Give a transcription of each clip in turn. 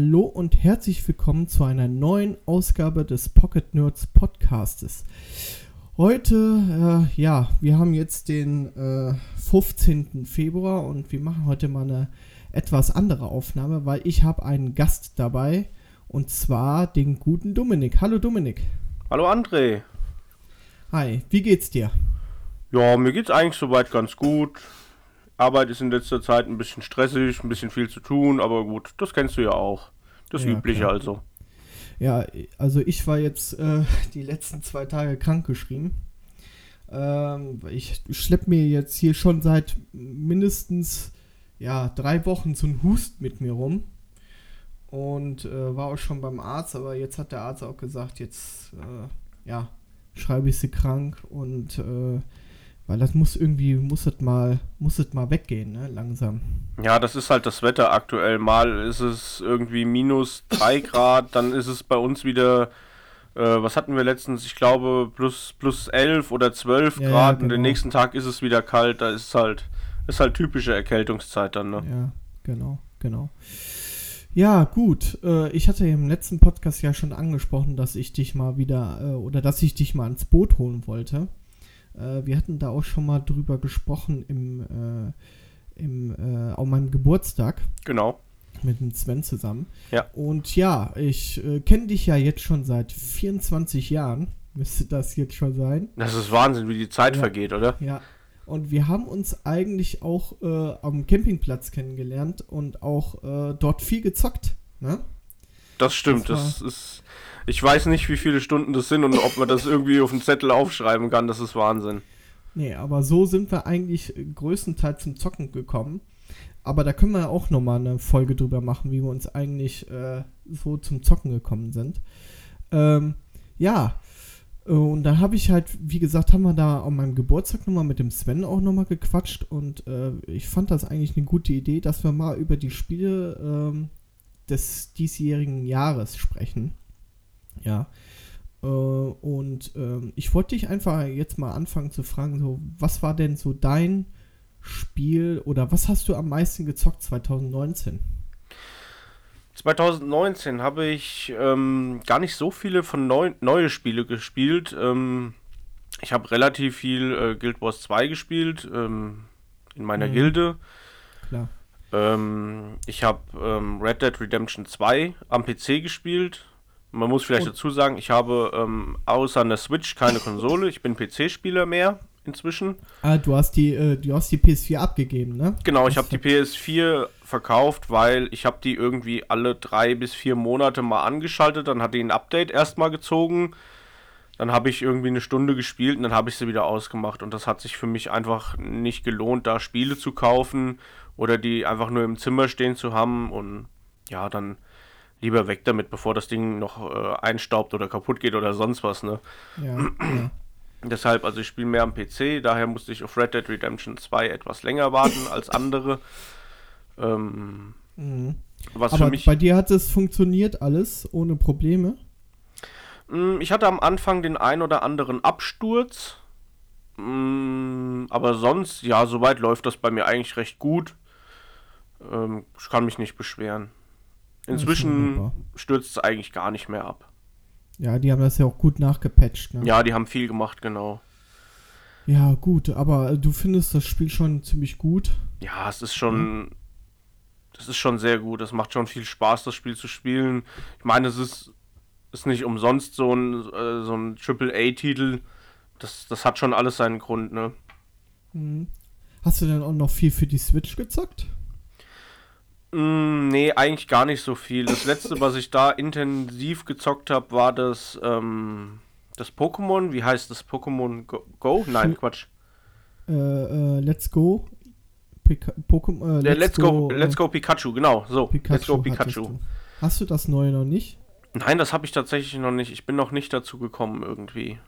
Hallo und herzlich willkommen zu einer neuen Ausgabe des Pocket Nerds Podcastes. Heute, äh, ja, wir haben jetzt den äh, 15. Februar und wir machen heute mal eine etwas andere Aufnahme, weil ich habe einen Gast dabei und zwar den guten Dominik. Hallo Dominik. Hallo André. Hi, wie geht's dir? Ja, mir geht's eigentlich soweit ganz gut. Arbeit ist in letzter Zeit ein bisschen stressig, ein bisschen viel zu tun, aber gut, das kennst du ja auch. Das ja, Übliche klar. also. Ja, also ich war jetzt äh, die letzten zwei Tage krankgeschrieben. Ähm, ich schleppe mir jetzt hier schon seit mindestens ja, drei Wochen so ein Hust mit mir rum. Und äh, war auch schon beim Arzt, aber jetzt hat der Arzt auch gesagt, jetzt äh, ja, schreibe ich sie krank und äh, weil das muss irgendwie, muss es mal, muss es mal weggehen, ne, langsam. Ja, das ist halt das Wetter aktuell. Mal ist es irgendwie minus 3 Grad, dann ist es bei uns wieder, äh, was hatten wir letztens? Ich glaube plus, plus 11 oder 12 ja, Grad ja, genau. und den genau. nächsten Tag ist es wieder kalt. Da ist halt, ist halt typische Erkältungszeit dann, ne? Ja, genau, genau. Ja, gut. Äh, ich hatte im letzten Podcast ja schon angesprochen, dass ich dich mal wieder äh, oder dass ich dich mal ins Boot holen wollte. Äh, wir hatten da auch schon mal drüber gesprochen im, äh, im äh, auf meinem Geburtstag. Genau. Mit dem Sven zusammen. Ja. Und ja, ich äh, kenne dich ja jetzt schon seit 24 Jahren. Müsste das jetzt schon sein. Das ist Wahnsinn, wie die Zeit ja. vergeht, oder? Ja. Und wir haben uns eigentlich auch äh, am Campingplatz kennengelernt und auch äh, dort viel gezockt. Ne? Das stimmt. Das, das ist ich weiß nicht, wie viele Stunden das sind und ob man das irgendwie auf einen Zettel aufschreiben kann. Das ist Wahnsinn. Nee, aber so sind wir eigentlich größtenteils zum Zocken gekommen. Aber da können wir auch nochmal eine Folge drüber machen, wie wir uns eigentlich äh, so zum Zocken gekommen sind. Ähm, ja, und da habe ich halt, wie gesagt, haben wir da an meinem Geburtstag nochmal mit dem Sven auch nochmal gequatscht und äh, ich fand das eigentlich eine gute Idee, dass wir mal über die Spiele ähm, des diesjährigen Jahres sprechen. Ja. Äh, und äh, ich wollte dich einfach jetzt mal anfangen zu fragen, so, was war denn so dein Spiel oder was hast du am meisten gezockt 2019? 2019 habe ich ähm, gar nicht so viele von neu, neue Spiele gespielt. Ähm, ich habe relativ viel äh, Guild Wars 2 gespielt ähm, in meiner mhm. Gilde. Klar. Ähm, ich habe ähm, Red Dead Redemption 2 am PC gespielt. Man muss vielleicht dazu sagen, ich habe ähm, außer einer Switch keine Konsole. Ich bin PC-Spieler mehr inzwischen. Ah, du hast die, äh, du hast die PS4 abgegeben, ne? Genau, ich habe die PS4 verkauft, weil ich habe die irgendwie alle drei bis vier Monate mal angeschaltet. Dann hat die ein Update erstmal gezogen. Dann habe ich irgendwie eine Stunde gespielt und dann habe ich sie wieder ausgemacht. Und das hat sich für mich einfach nicht gelohnt, da Spiele zu kaufen oder die einfach nur im Zimmer stehen zu haben. Und ja, dann lieber weg damit, bevor das Ding noch äh, einstaubt oder kaputt geht oder sonst was, ne? Ja. ja. Deshalb, also ich spiele mehr am PC, daher musste ich auf Red Dead Redemption 2 etwas länger warten als andere. Ähm, mhm. was Aber für mich, bei dir hat es funktioniert alles ohne Probleme? Mm, ich hatte am Anfang den ein oder anderen Absturz. Mm, aber sonst, ja, soweit läuft das bei mir eigentlich recht gut. Ähm, ich kann mich nicht beschweren. Inzwischen stürzt es eigentlich gar nicht mehr ab. Ja, die haben das ja auch gut nachgepatcht. Ne? Ja, die haben viel gemacht, genau. Ja, gut, aber du findest das Spiel schon ziemlich gut. Ja, es ist schon. Mhm. Das ist schon sehr gut. Es macht schon viel Spaß, das Spiel zu spielen. Ich meine, es ist, ist nicht umsonst so ein, äh, so ein Triple-A-Titel. Das, das hat schon alles seinen Grund, ne? Mhm. Hast du denn auch noch viel für die Switch gezockt? Mm, nee, eigentlich gar nicht so viel. Das letzte, was ich da intensiv gezockt habe, war das, ähm, das Pokémon. Wie heißt das Pokémon Go? Go? Nein, Quatsch. Äh, äh, let's Go. Pokémon. Äh, let's, let's, Go, go Let's Go Pikachu, genau. So, Pikachu Let's Go Pikachu. Du. Hast du das neue noch nicht? Nein, das habe ich tatsächlich noch nicht. Ich bin noch nicht dazu gekommen irgendwie.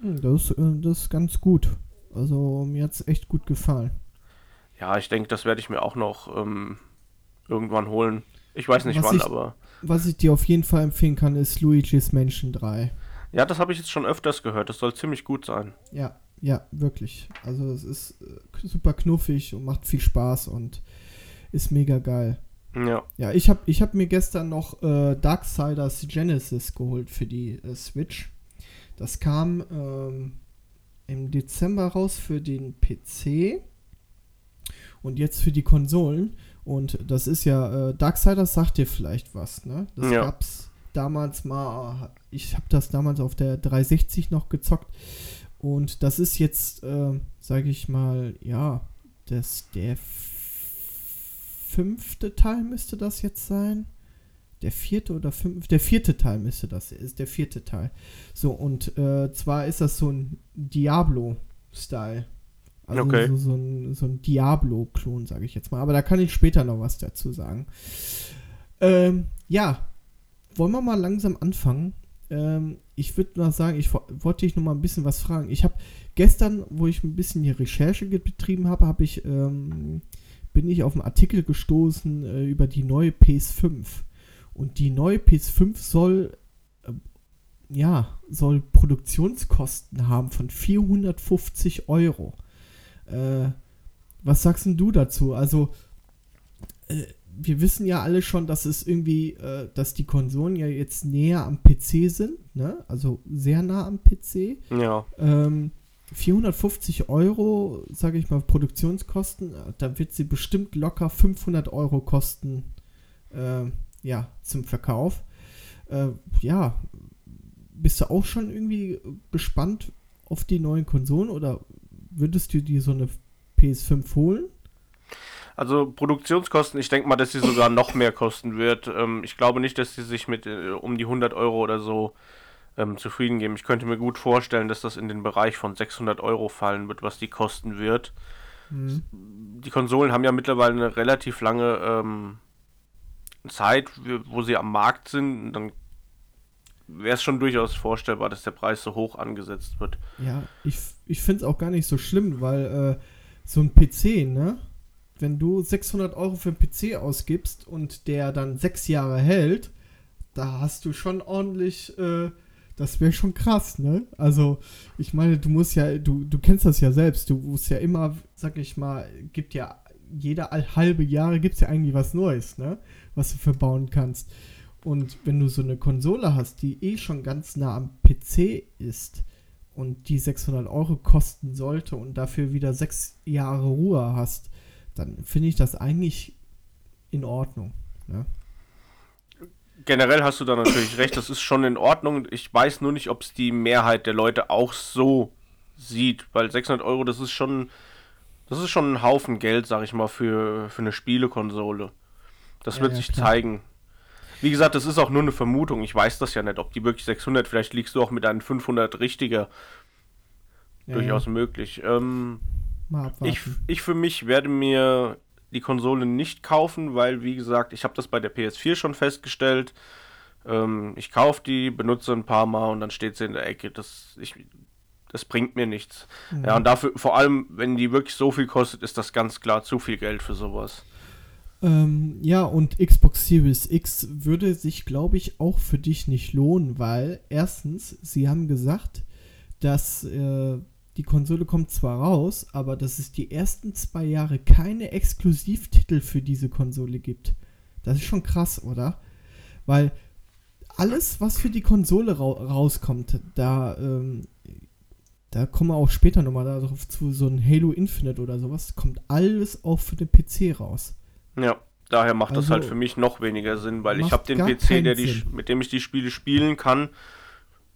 Hm, das, äh, das ist ganz gut. Also mir hat es echt gut gefallen. Ja, ich denke, das werde ich mir auch noch ähm, irgendwann holen. Ich weiß nicht was wann, ich, aber. Was ich dir auf jeden Fall empfehlen kann, ist Luigi's Mansion 3. Ja, das habe ich jetzt schon öfters gehört. Das soll ziemlich gut sein. Ja, ja, wirklich. Also es ist äh, super knuffig und macht viel Spaß und ist mega geil. Ja. Ja, ich habe ich hab mir gestern noch äh, Darksiders Genesis geholt für die äh, Switch. Das kam ähm, im Dezember raus für den PC und jetzt für die Konsolen. Und das ist ja, äh, Darksiders sagt dir vielleicht was, ne? Das Ja. gab's damals mal, ich habe das damals auf der 360 noch gezockt. Und das ist jetzt, äh, sage ich mal, ja, das, der fünfte Teil müsste das jetzt sein. Der vierte oder fünfte, der vierte Teil müsste das, ist der vierte Teil. So, und äh, zwar ist das so ein Diablo-Style. Also Okay. so, so ein, so ein Diablo-Klon, sage ich jetzt mal. Aber da kann ich später noch was dazu sagen. Ähm, ja, wollen wir mal langsam anfangen? Ähm, ich würde mal sagen, ich wo- wollte dich noch mal ein bisschen was fragen. Ich habe gestern, wo ich ein bisschen die Recherche betrieben habe, habe ich ähm, bin ich auf einen Artikel gestoßen äh, über die neue PS5. Und die neue PS5 soll äh, ja soll Produktionskosten haben von 450 Euro. Äh, was sagst denn du dazu? Also äh, wir wissen ja alle schon, dass es irgendwie, äh, dass die Konsolen ja jetzt näher am PC sind, ne? Also sehr nah am PC. Ja. Ähm, 450 Euro, sage ich mal, Produktionskosten, äh, da wird sie bestimmt locker 500 Euro kosten, äh, ja, zum Verkauf. Äh, ja, bist du auch schon irgendwie gespannt auf die neuen Konsolen oder würdest du dir so eine PS5 holen? Also Produktionskosten, ich denke mal, dass sie sogar noch mehr kosten wird. Ähm, ich glaube nicht, dass sie sich mit äh, um die 100 Euro oder so ähm, zufrieden geben. Ich könnte mir gut vorstellen, dass das in den Bereich von 600 Euro fallen wird, was die kosten wird. Hm. Die Konsolen haben ja mittlerweile eine relativ lange ähm, Zeit, wo sie am Markt sind. Dann wäre es schon durchaus vorstellbar, dass der Preis so hoch angesetzt wird. Ja, ich, ich finde es auch gar nicht so schlimm, weil äh, so ein PC, ne? Wenn du 600 Euro für einen PC ausgibst und der dann sechs Jahre hält, da hast du schon ordentlich, äh, das wäre schon krass, ne? Also, ich meine, du musst ja, du, du kennst das ja selbst, du musst ja immer, sag ich mal, gibt ja jeder halbe Jahre gibt es ja eigentlich was Neues, ne? Was du verbauen kannst. Und wenn du so eine Konsole hast, die eh schon ganz nah am PC ist und die 600 Euro kosten sollte und dafür wieder sechs Jahre Ruhe hast, dann finde ich das eigentlich in Ordnung. Ne? Generell hast du da natürlich recht, das ist schon in Ordnung. Ich weiß nur nicht, ob es die Mehrheit der Leute auch so sieht, weil 600 Euro, das ist schon, das ist schon ein Haufen Geld, sag ich mal, für, für eine Spielekonsole. Das Ja, wird ja, sich klar. zeigen. Wie gesagt, das ist auch nur eine Vermutung. Ich weiß das ja nicht, ob die wirklich 600, vielleicht liegst du auch mit einem 500 richtiger. Ja, durchaus ja, möglich. Ähm, ich, ich für mich werde mir die Konsole nicht kaufen, weil, wie gesagt, ich habe das bei der PS4 schon festgestellt. Ähm, ich kaufe die, benutze ein paar Mal und dann steht sie in der Ecke. Das, ich, das bringt mir nichts. Mhm. Ja, und dafür, vor allem, wenn die wirklich so viel kostet, ist das ganz klar zu viel Geld für sowas. Ähm, ja, und Xbox Series X würde sich, glaube ich, auch für dich nicht lohnen, weil erstens, sie haben gesagt, dass äh, die Konsole kommt zwar raus, aber dass es die ersten zwei Jahre keine Exklusivtitel für diese Konsole gibt. Das ist schon krass, oder? Weil alles, was für die Konsole ra rauskommt, da, ähm, da kommen wir auch später nochmal darauf zu, so ein Halo Infinite oder sowas, kommt alles auch für den PC raus. Ja, daher macht das Also, halt für mich noch weniger Sinn, weil ich habe den PC, der die, mit dem ich die Spiele spielen kann.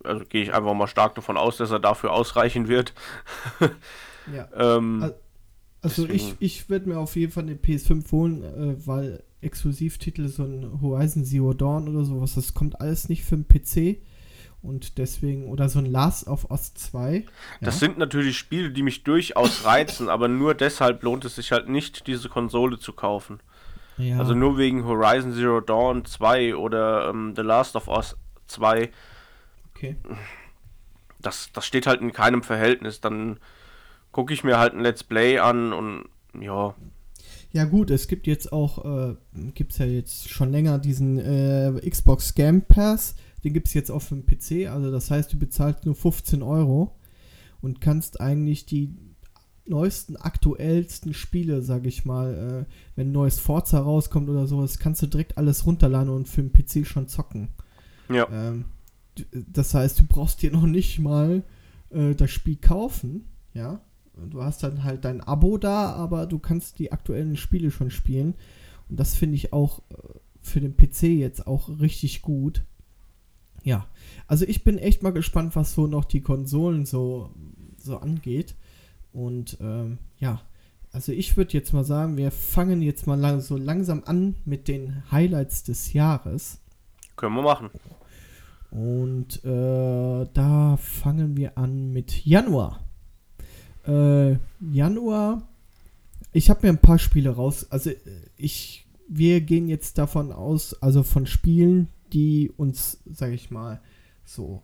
Also gehe ich einfach mal stark davon aus, dass er dafür ausreichen wird. Ja. Ähm, Al- Also ich, Deswegen- ich werde mir auf jeden Fall eine PS5 holen, äh, weil Exklusivtitel, so ein Horizon Zero Dawn oder sowas, das kommt alles nicht für den PC. Und deswegen, oder so ein Last of Us 2. Das ja. sind natürlich Spiele, die mich durchaus reizen, aber nur deshalb lohnt es sich halt nicht, diese Konsole zu kaufen. ja. Also nur wegen Horizon Zero Dawn 2 oder ähm, The Last of Us 2, okay. das, das steht halt in keinem Verhältnis. Dann gucke ich mir halt ein Let's Play an und ja, Ja gut, es gibt jetzt auch, äh, gibt es ja jetzt schon länger diesen äh, Xbox Game Pass, den gibt es jetzt auch für den PC, also das heißt, du bezahlst nur 15 Euro und kannst eigentlich die neuesten, aktuellsten Spiele, sag ich mal, äh, wenn ein neues Forza rauskommt oder sowas, kannst du direkt alles runterladen und für den PC schon zocken. Ja. Ähm, das heißt, du brauchst dir noch nicht mal äh, das Spiel kaufen, ja. Du hast dann halt dein Abo da, aber du kannst die aktuellen Spiele schon spielen. Und das finde ich auch äh, für den PC jetzt auch richtig gut. Ja, also ich bin echt mal gespannt, was so noch die Konsolen so, so angeht. Und ähm, ja, also ich würde jetzt mal sagen, wir fangen jetzt mal lang, so langsam an mit den Highlights des Jahres. Können wir machen. Und äh, da fangen wir an mit Januar. Äh, Januar, ich habe mir ein paar Spiele raus. Also ich, wir gehen jetzt davon aus, also von Spielen, die uns, sage ich mal, so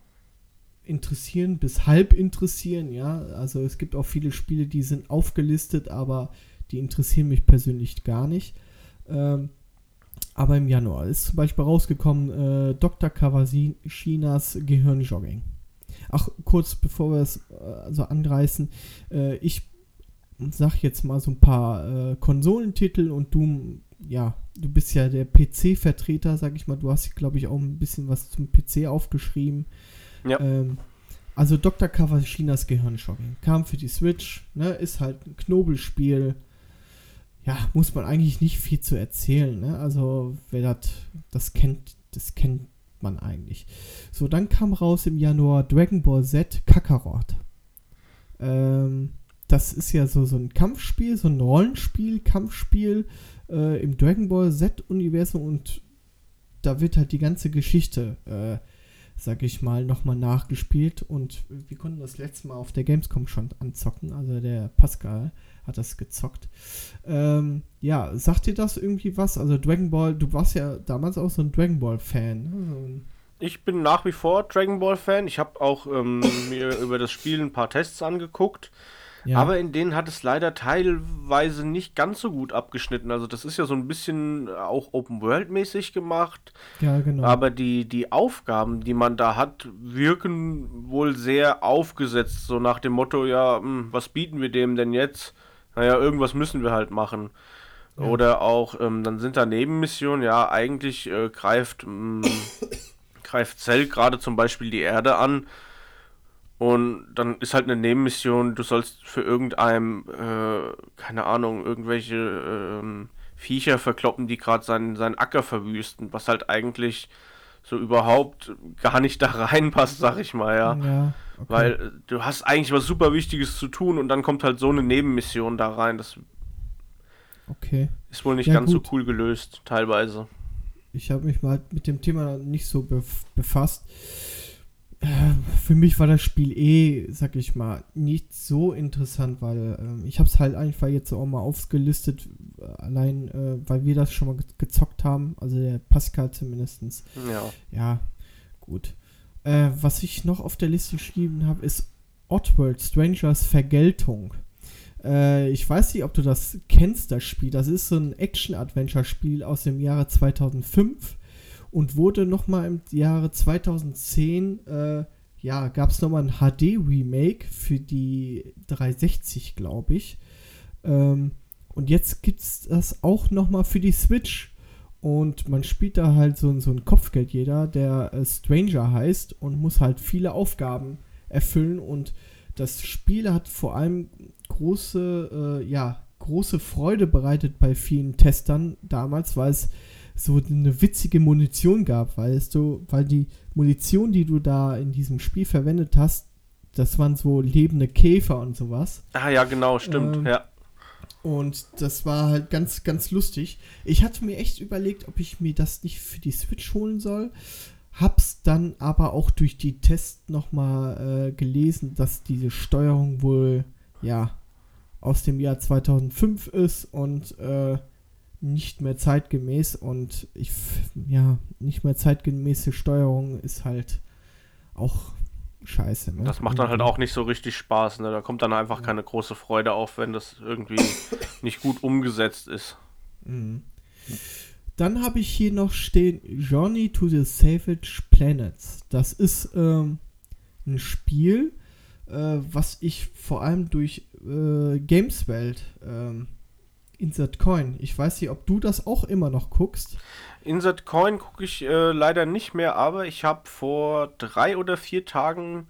interessieren bis halb interessieren, ja. Also es gibt auch viele Spiele, die sind aufgelistet, aber die interessieren mich persönlich gar nicht. Ähm, aber im Januar ist zum Beispiel rausgekommen äh, Dr. Kawashinas Gehirnjogging. Ach, kurz bevor wir es äh, so anreißen, äh, ich sag jetzt mal so ein paar äh, Konsolentitel und du, ja, du bist ja der PC-Vertreter, sag ich mal. Du hast, glaube ich, auch ein bisschen was zum PC aufgeschrieben. Ja. Ähm, also Dr. Kawashinas Gehirnjogging kam für die Switch, ne, ist halt ein Knobelspiel. Ja, muss man eigentlich nicht viel zu erzählen, ne? Also, wer das, das kennt, das kennt man eigentlich. So, dann kam raus im Januar Dragon Ball Z Kakarot. Ähm, das ist ja so, so ein Kampfspiel, so ein Rollenspiel, Kampfspiel äh, im Dragon Ball Z-Universum und da wird halt die ganze Geschichte äh, sag ich mal, nochmal nachgespielt und wir konnten das letzte Mal auf der Gamescom schon anzocken. Also der Pascal hat das gezockt. Ähm, ja, sagt dir das irgendwie was? Also Dragon Ball, du warst ja damals auch so ein Dragon Ball-Fan. Ne? Ich bin nach wie vor Dragon Ball-Fan. Ich habe auch ähm, mir über das Spiel ein paar Tests angeguckt. Ja. Aber in denen hat es leider teilweise nicht ganz so gut abgeschnitten. Also das ist ja so ein bisschen auch Open-World-mäßig gemacht. Ja, genau. Aber die, die Aufgaben, die man da hat, wirken wohl sehr aufgesetzt. So nach dem Motto, ja, hm, was bieten wir dem denn jetzt? Naja, irgendwas müssen wir halt machen. Ja. Oder auch, ähm, dann sind da Nebenmissionen, ja, eigentlich äh, greift, mh, hm, greift Zell gerade zum Beispiel die Erde an und dann ist halt eine Nebenmission, du sollst für irgendeinem, äh, keine Ahnung, irgendwelche äh, Viecher verkloppen, die gerade seinen, seinen Acker verwüsten, was halt eigentlich so überhaupt gar nicht da reinpasst, sag ich mal, ja. ja okay. Weil du hast eigentlich was super Wichtiges zu tun und dann kommt halt so eine Nebenmission da rein. Das okay. ist wohl nicht ja, ganz gut. so cool gelöst, teilweise. Ich habe mich mal mit dem Thema nicht so befasst. Äh, für mich war das Spiel eh, sag ich mal, nicht so interessant, weil äh, ich habe es halt einfach jetzt auch mal aufgelistet, äh, allein äh, weil wir das schon mal ge gezockt haben, also der Pascal zumindestens. Ja. Ja, gut. Äh, was ich noch auf der Liste geschrieben habe, ist Oddworld Strangers Vergeltung. Äh, ich weiß nicht, ob du das kennst, das Spiel. Das ist so ein Action-Adventure-Spiel aus dem Jahre 2005 und wurde nochmal im Jahre 2010, äh, ja, gab es nochmal ein HD-Remake für die 360, glaube ich. Ähm, und jetzt gibt es das auch nochmal für die Switch. Und man spielt da halt so, so ein Kopfgeldjäger, der äh, Stranger heißt und muss halt viele Aufgaben erfüllen. Und das Spiel hat vor allem große, äh, ja, große Freude bereitet bei vielen Testern damals, weil es so eine witzige Munition gab, weißt du, weil die Munition, die du da in diesem Spiel verwendet hast, das waren so lebende Käfer und sowas. Ah ja, genau, stimmt, ähm, ja. Und das war halt ganz, ganz lustig. Ich hatte mir echt überlegt, ob ich mir das nicht für die Switch holen soll. Hab's dann aber auch durch die Tests nochmal äh, gelesen, dass diese Steuerung wohl, ja, aus dem Jahr 2005 ist und äh, nicht mehr zeitgemäß und ich, ja, nicht mehr zeitgemäße Steuerung ist halt auch scheiße. Ne? Das macht dann halt auch nicht so richtig Spaß, ne? Da kommt dann einfach ja. keine große Freude auf, wenn das irgendwie nicht gut umgesetzt ist. Mhm. Dann habe ich hier noch stehen Journey to the Savage Planets. Das ist ähm, ein Spiel, äh, was ich vor allem durch äh, Gameswelt ähm, Insert Coin. Ich weiß nicht, ob du das auch immer noch guckst. Insert Coin gucke ich äh, leider nicht mehr, aber ich habe vor drei oder vier Tagen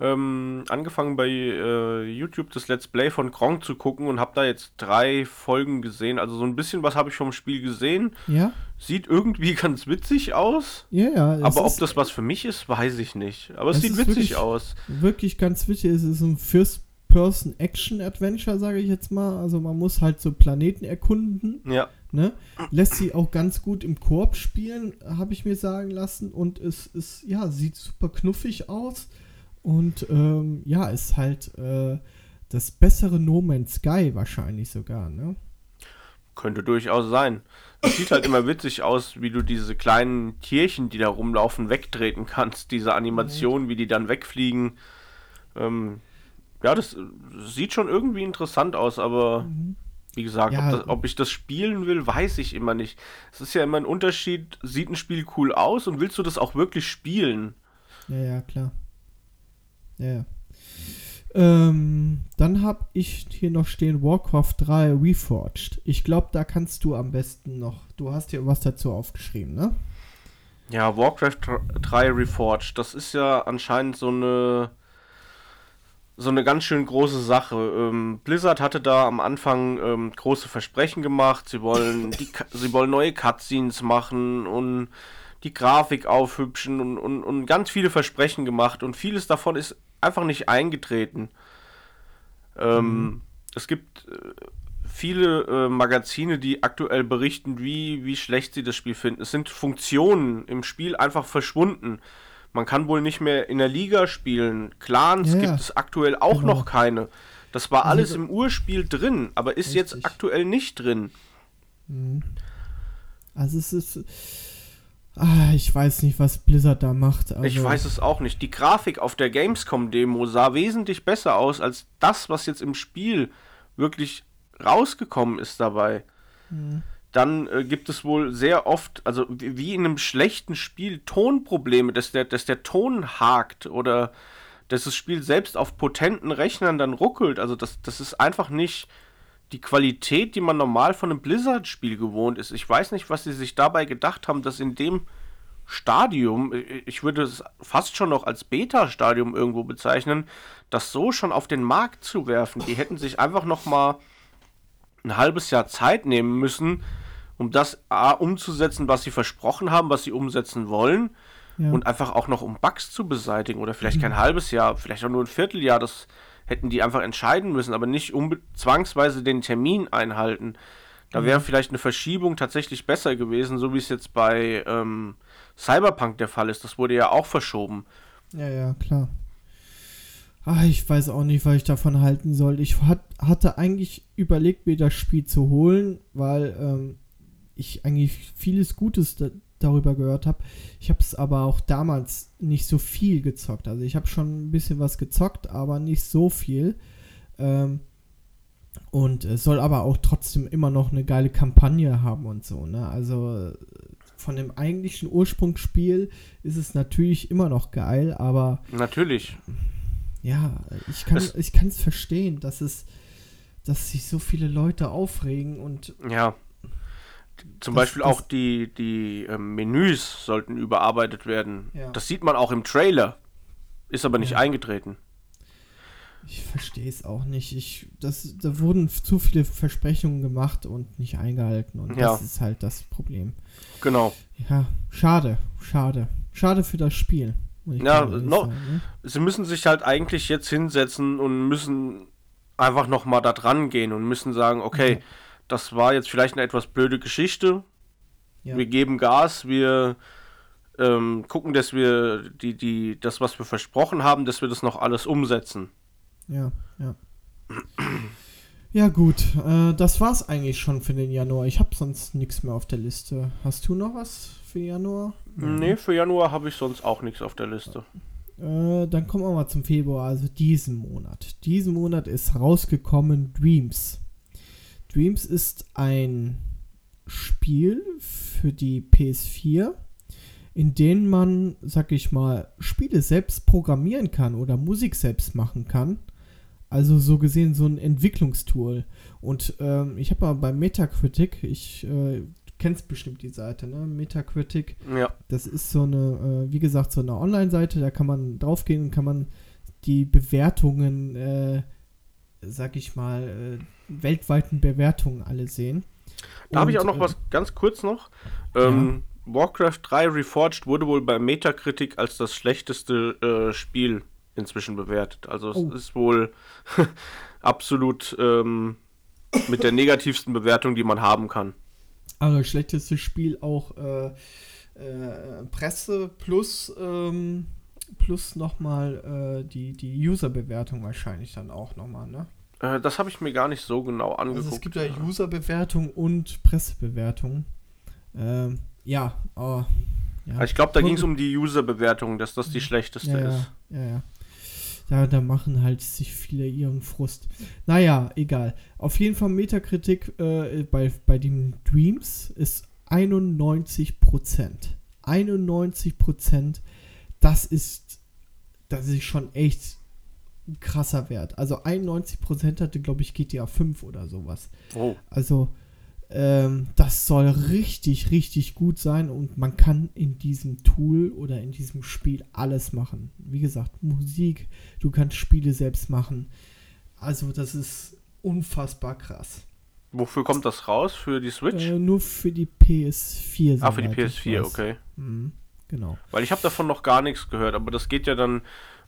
ähm, angefangen bei äh, YouTube das Let's Play von Gronk zu gucken und habe da jetzt drei Folgen gesehen. Also so ein bisschen was habe ich vom Spiel gesehen. Ja. Sieht irgendwie ganz witzig aus. Ja, ja. Aber ob das was für mich ist, weiß ich nicht. Aber es sieht witzig wirklich, aus. Wirklich ganz witzig. Es ist ein First Person-Action-Adventure, sage ich jetzt mal. Also man muss halt so Planeten erkunden. Ja. Ne? Lässt sie auch ganz gut im Koop spielen, habe ich mir sagen lassen. Und es ist, ja, sieht super knuffig aus. Und ähm, ja, ist halt äh, das bessere No Man's Sky wahrscheinlich sogar, ne? Könnte durchaus sein. Es sieht halt immer witzig aus, wie du diese kleinen Tierchen, die da rumlaufen, wegtreten kannst. Diese Animationen, wie die dann wegfliegen. Ähm, ja, das sieht schon irgendwie interessant aus, aber mhm. wie gesagt, ja. ob, das, ob, ich das spielen will, weiß ich immer nicht. Es ist ja immer ein Unterschied, sieht ein Spiel cool aus und willst du das auch wirklich spielen? Ja, ja, klar. Ja, Ähm, dann habe ich hier noch stehen Warcraft 3 Reforged. Ich glaube, da kannst du am besten noch. Du hast hier was dazu aufgeschrieben, ne? Ja, Warcraft 3 Reforged. Das ist ja anscheinend so eine so eine ganz schön große Sache. Ähm, Blizzard hatte da am Anfang ähm, große Versprechen gemacht. Sie wollen die, sie wollen neue Cutscenes machen und die Grafik aufhübschen und, und, und ganz viele Versprechen gemacht und vieles davon ist einfach nicht eingetreten. Ähm, mhm. Es gibt äh, viele äh, Magazine, die aktuell berichten, wie, wie schlecht sie das Spiel finden. Es sind Funktionen im Spiel einfach verschwunden. Man kann wohl nicht mehr in der Liga spielen. Clans ja, gibt es aktuell auch genau. noch keine. Das war alles also, im Urspiel drin, aber ist richtig. jetzt aktuell nicht drin. Mhm. Also es ist Ah, ich weiß nicht, was Blizzard da macht. Also ich weiß es auch nicht. Die Grafik auf der Gamescom-Demo sah wesentlich besser aus als das, was jetzt im Spiel wirklich rausgekommen ist dabei. Hm. Dann äh, gibt es wohl sehr oft, also wie, wie in einem schlechten Spiel, Tonprobleme, dass der, dass der Ton hakt oder dass das Spiel selbst auf potenten Rechnern dann ruckelt. Also das, das ist einfach nicht die Qualität, die man normal von einem Blizzard-Spiel gewohnt ist. Ich weiß nicht, was sie sich dabei gedacht haben, dass in dem Stadium, ich würde es fast schon noch als Beta-Stadium irgendwo bezeichnen, das so schon auf den Markt zu werfen. Die hätten sich einfach noch mal ein halbes Jahr Zeit nehmen müssen, um das A, umzusetzen, was sie versprochen haben, was sie umsetzen wollen. Ja. Und einfach auch noch um Bugs zu beseitigen. Oder vielleicht mhm. kein halbes Jahr, vielleicht auch nur ein Vierteljahr. Das hätten die einfach entscheiden müssen, aber nicht zwangsweise den Termin einhalten. Da mhm. wäre vielleicht eine Verschiebung tatsächlich besser gewesen, so wie es jetzt bei ähm, Cyberpunk der Fall ist. Das wurde ja auch verschoben. Ja, ja, klar. Ach, ich weiß auch nicht, was ich davon halten soll. Ich hat, hatte eigentlich überlegt, mir das Spiel zu holen, weil ähm, ich eigentlich vieles Gutes da, darüber gehört habe. Ich habe es aber auch damals nicht so viel gezockt. Also ich habe schon ein bisschen was gezockt, aber nicht so viel. Ähm, und es soll aber auch trotzdem immer noch eine geile Kampagne haben und so. Ne? Also von dem eigentlichen Ursprungsspiel ist es natürlich immer noch geil, aber. Natürlich. Ja, ich kann es ich verstehen, dass es, dass sich so viele Leute aufregen und. Ja, zum das, Beispiel das, auch die, die äh, Menüs sollten überarbeitet werden. Ja. Das sieht man auch im Trailer. Ist aber nicht ja. eingetreten. Ich verstehe es auch nicht. Ich, das, da wurden zu viele Versprechungen gemacht und nicht eingehalten. Und ja. das ist halt das Problem. Genau. Ja, schade, schade. Schade für das Spiel. Ja, no, sagen, ne? sie müssen sich halt eigentlich jetzt hinsetzen und müssen einfach nochmal da dran gehen und müssen sagen, okay, okay das war jetzt vielleicht eine etwas blöde Geschichte. Ja. Wir geben Gas, wir ähm, gucken, dass wir die, die, das, was wir versprochen haben, dass wir das noch alles umsetzen. Ja, ja. Ja, gut, äh, das war's eigentlich schon für den Januar. Ich habe sonst nichts mehr auf der Liste. Hast du noch was für Januar? Nee, für Januar habe ich sonst auch nichts auf der Liste. Äh, dann kommen wir mal zum Februar, also diesen Monat. Diesen Monat ist rausgekommen Dreams. Dreams ist ein Spiel für die PS4, in denen man, sag ich mal, Spiele selbst programmieren kann oder Musik selbst machen kann. Also so gesehen so ein Entwicklungstool. Und ähm, ich habe mal bei Metacritic, ich äh, kennst bestimmt die Seite, ne? Metacritic. Ja. Das ist so eine, äh, wie gesagt, so eine Online-Seite, da kann man draufgehen und kann man die Bewertungen, äh, sag ich mal, äh, weltweiten Bewertungen alle sehen. Da habe ich auch noch äh, was ganz kurz noch. Ähm, ja. Warcraft 3 Reforged wurde wohl bei Metacritic als das schlechteste äh, Spiel inzwischen bewertet. Also es oh. ist wohl absolut ähm, mit der negativsten Bewertung, die man haben kann. Also schlechtestes Spiel auch äh, äh, Presse plus ähm, plus nochmal äh, die, die User-Bewertung wahrscheinlich dann auch nochmal, ne? Äh, das habe ich mir gar nicht so genau angeguckt. Also es gibt ja User-Bewertung und Pressebewertung. Ähm, ja, aber. Ja. Also ich glaube, da ging es um die User-Bewertung, dass das die schlechteste ja, ist. Ja, ja, ja. Da, machen halt sich viele ihren Frust. Naja, egal. Auf jeden Fall Metakritik äh, bei, bei den Dreams ist 91 Prozent. 91 Prozent. Das ist, das ist schon echt krasser Wert. Also 91 Prozent hatte, glaube ich, GTA 5 oder sowas. Oh. Also ähm, das soll richtig, richtig gut sein und man kann in diesem Tool oder in diesem Spiel alles machen. Wie gesagt, Musik, du kannst Spiele selbst machen. Also das ist unfassbar krass. Wofür kommt das raus? Für die Switch? Äh, nur für die PS4. Ah, für die PS4, okay. Mhm, genau. Weil ich habe davon noch gar nichts gehört, aber das geht ja dann,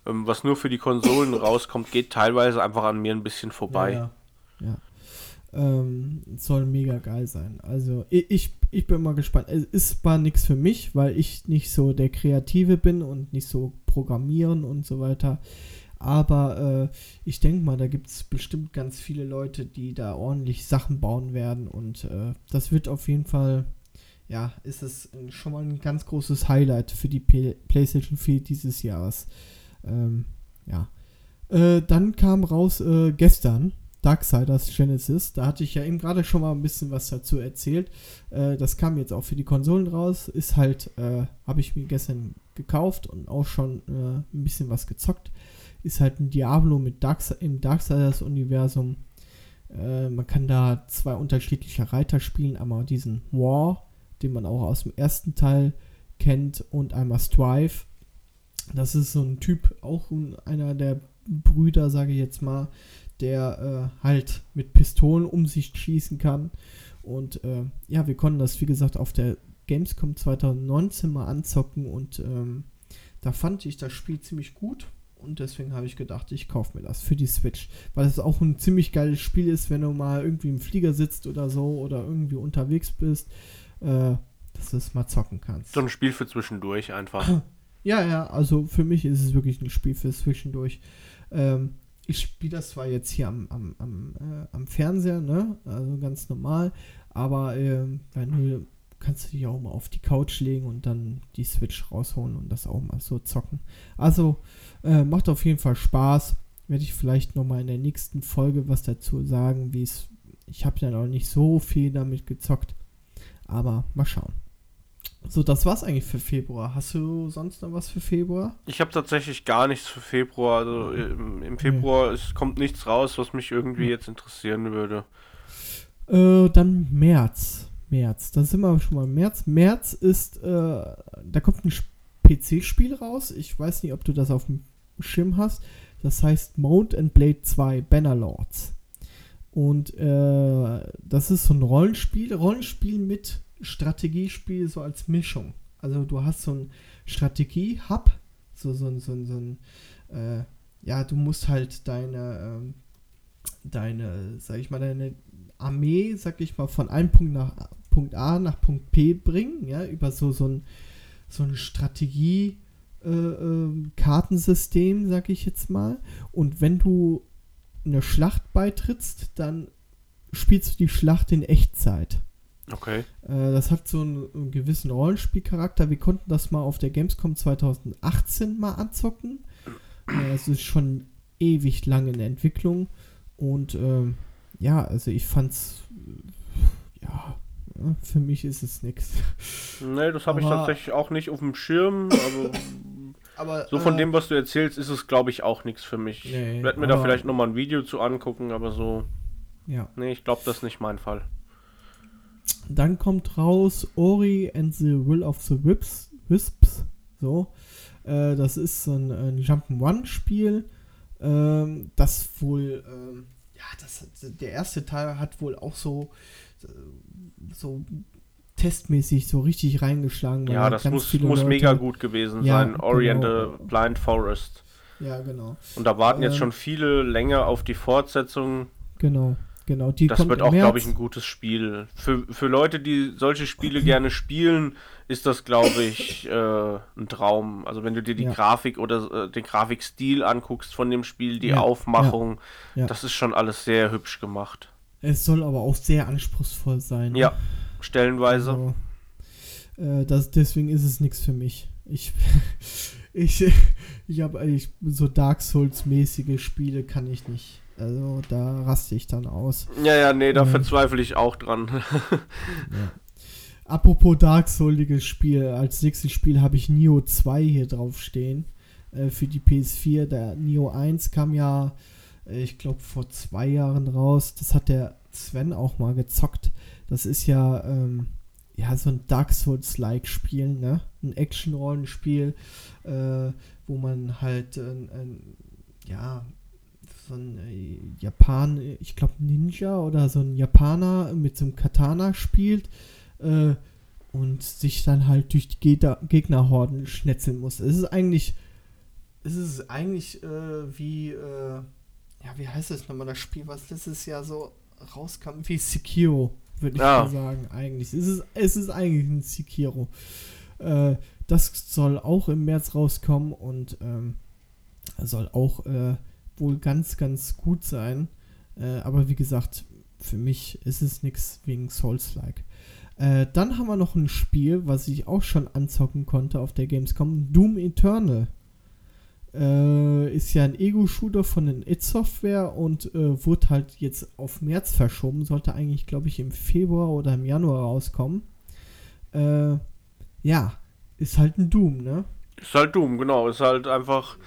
was nur für die Konsolen rauskommt, geht teilweise einfach an mir ein bisschen vorbei. Ja, ja. ja. Ähm, soll mega geil sein. Also ich, ich bin mal gespannt. Es ist zwar nichts für mich, weil ich nicht so der Kreative bin und nicht so programmieren und so weiter. Aber äh, ich denke mal, da gibt es bestimmt ganz viele Leute, die da ordentlich Sachen bauen werden. Und äh, das wird auf jeden Fall, ja, ist es schon mal ein ganz großes Highlight für die P PlayStation 4 dieses Jahres. Ähm, ja. Äh, dann kam raus äh, gestern, Darksiders Genesis. Da hatte ich ja eben gerade schon mal ein bisschen was dazu erzählt. Äh, das kam jetzt auch für die Konsolen raus. Ist halt, äh, habe ich mir gestern gekauft und auch schon äh, ein bisschen was gezockt. Ist halt ein Diablo mit Darks im Darksiders-Universum. Äh, man kann da zwei unterschiedliche Reiter spielen. Einmal diesen War, den man auch aus dem ersten Teil kennt, und einmal Strive. Das ist so ein Typ, auch einer der Brüder, sage ich jetzt mal, der äh, halt mit Pistolen um sich schießen kann. Und äh, ja, wir konnten das, wie gesagt, auf der Gamescom 2019 mal anzocken und ähm, da fand ich das Spiel ziemlich gut. Und deswegen habe ich gedacht, ich kaufe mir das für die Switch. Weil es auch ein ziemlich geiles Spiel ist, wenn du mal irgendwie im Flieger sitzt oder so oder irgendwie unterwegs bist, äh, dass du es mal zocken kannst. So ein Spiel für zwischendurch einfach. Ja, ja, also für mich ist es wirklich ein Spiel für zwischendurch. Ähm, ich spiele das zwar jetzt hier am, am, am, äh, am Fernseher, ne? Also ganz normal, aber äh, wenn du kannst du dich auch mal auf die Couch legen und dann die Switch rausholen und das auch mal so zocken. Also äh, macht auf jeden Fall Spaß. Werde ich vielleicht nochmal in der nächsten Folge was dazu sagen, wie es. Ich habe ja noch nicht so viel damit gezockt, aber mal schauen. So, das war's eigentlich für Februar. Hast du sonst noch was für Februar? Ich habe tatsächlich gar nichts für Februar. Also im, im Februar nee. es kommt nichts raus, was mich irgendwie jetzt interessieren würde. Äh, dann März. März. Da sind wir schon mal im März. März ist, äh, da kommt ein PC-Spiel raus. Ich weiß nicht, ob du das auf dem Schirm hast. Das heißt Mount and Blade 2 Bannerlords. Und äh, das ist so ein Rollenspiel, Rollenspiel mit Strategiespiel so als Mischung. Also du hast so ein Strategie-Hub, so, so, so, so ein, äh, ja, du musst halt deine, ähm, deine, sag ich mal, deine Armee, sag ich mal, von einem Punkt nach Punkt A nach Punkt P bringen, ja, über so, so ein, so ein Strategie- äh, äh, Kartensystem, sag ich jetzt mal. Und wenn du eine Schlacht beitrittst, dann spielst du die Schlacht in Echtzeit. Okay. Äh, das hat so einen, einen, gewissen Rollenspielcharakter. Wir konnten das mal auf der Gamescom 2018 mal anzocken. Äh, es ist schon ewig lang in der Entwicklung. Und ähm, ja, also ich fand's ja, für mich ist es nichts. Nee, das habe ich tatsächlich auch nicht auf dem Schirm. Also aber, so von äh, dem, was du erzählst, ist es, glaube ich, auch nichts für mich. Nee, ich werde mir da vielleicht nochmal ein Video zu angucken, aber so. Ja. Nee, ich glaube, das ist nicht mein Fall. Dann kommt raus Ori and the Will of the Wisps. Wisps so. Äh, das ist ein, ein Jump'n'Run-Spiel, ähm, das wohl. Ähm, ja, das, der erste Teil hat wohl auch so. so testmäßig so richtig reingeschlagen. Ja, das muss, muss Leute, mega gut gewesen ja, sein. Orient genau. Blind Forest. Ja, genau. Und da warten jetzt ähm, schon viele länger auf die Fortsetzung. Genau, genau. Die das wird auch, glaube ich, ein gutes Spiel. Für, für Leute, die solche Spiele gerne spielen, ist das, glaube ich, äh, ein Traum. Also wenn du dir die ja. Grafik oder äh, den Grafikstil anguckst von dem Spiel, die ja, Aufmachung, ja, das ist schon alles sehr hübsch gemacht. Es soll aber auch sehr anspruchsvoll sein. Ja, stellenweise. Also, äh, das, deswegen ist es nichts für mich. Ich, ich, ich habe eigentlich so Dark Souls-mäßige Spiele kann ich nicht. Also da raste ich dann aus. Ja, ja, nee, da äh, verzweifle ich auch dran. ja. Apropos Dark Souliges Spiel, als nächstes Spiel habe ich Nio 2 hier drauf stehen. Äh, für die PS4. Der Nio 1 kam ja, äh, ich glaube, vor zwei Jahren raus. Das hat der Sven auch mal gezockt. Das ist ja, ähm, ja, so ein Dark Souls-like Spiel, ne? Ein Action-Rollenspiel, äh, wo man halt, äh, ja, so ein äh, Japan, ich glaube Ninja oder so ein Japaner mit so einem Katana spielt äh, und sich dann halt durch die Gegner Gegnerhorden schnetzeln muss. Es ist eigentlich, es ist eigentlich äh, wie, äh, ja, wie heißt das nochmal, das Spiel, was letztes Jahr so rauskam, wie Sekiro würde ich ja. mal sagen, eigentlich. Es ist, es ist eigentlich ein Sekiro. Äh, das soll auch im März rauskommen und ähm, soll auch äh, wohl ganz, ganz gut sein. Äh, aber wie gesagt, für mich ist es nichts wegen Souls-like. Äh, dann haben wir noch ein Spiel, was ich auch schon anzocken konnte auf der Gamescom: Doom Eternal. Äh, ist ja ein Ego-Shooter von den It Software und äh, wurde halt jetzt auf März verschoben. Sollte eigentlich, glaube ich, im Februar oder im Januar rauskommen. Äh, ja, ist halt ein Doom, ne? Ist halt Doom, genau. Ist halt einfach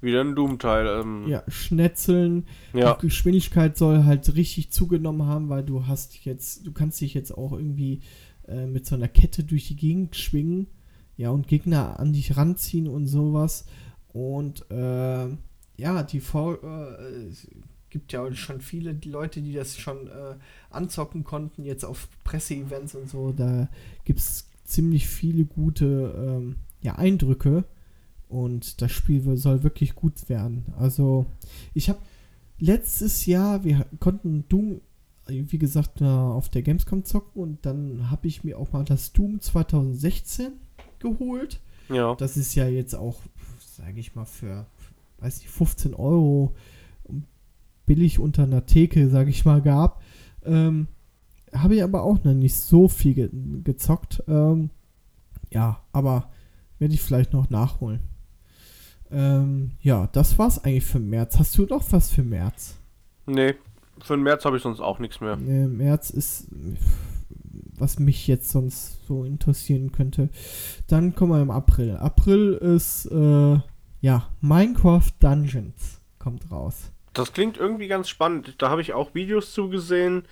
wieder ein Doom-Teil. Ähm. Ja, Schnetzeln. Ja. Die Geschwindigkeit soll halt richtig zugenommen haben, weil du hast jetzt, du kannst dich jetzt auch irgendwie äh, mit so einer Kette durch die Gegend schwingen. Ja, und Gegner an dich ranziehen und sowas. Und äh, ja, die Vor äh, es gibt ja schon viele Leute, die das schon äh, anzocken konnten, jetzt auf Presseevents und so. Da gibt es ziemlich viele gute ähm, ja, Eindrücke. Und das Spiel soll wirklich gut werden. Also, ich habe letztes Jahr, wir konnten Doom, wie gesagt, auf der Gamescom zocken und dann habe ich mir auch mal das Doom 2016 geholt. Ja. Das ist ja jetzt auch sage ich mal, für, weiß ich, 15 Euro billig unter einer Theke, sage ich mal, gab. Ähm, Habe ich aber auch noch nicht so viel ge gezockt. Ähm, ja, aber werde ich vielleicht noch nachholen. Ähm, ja, das war's eigentlich für März. Hast du noch was für März? Nee, für den März habe ich sonst auch nichts mehr. Nee, März ist, was mich jetzt sonst so interessieren könnte. Dann kommen wir im April. April ist, äh, ja, Minecraft Dungeons kommt raus. Das klingt irgendwie ganz spannend. Da habe ich auch Videos zugesehen.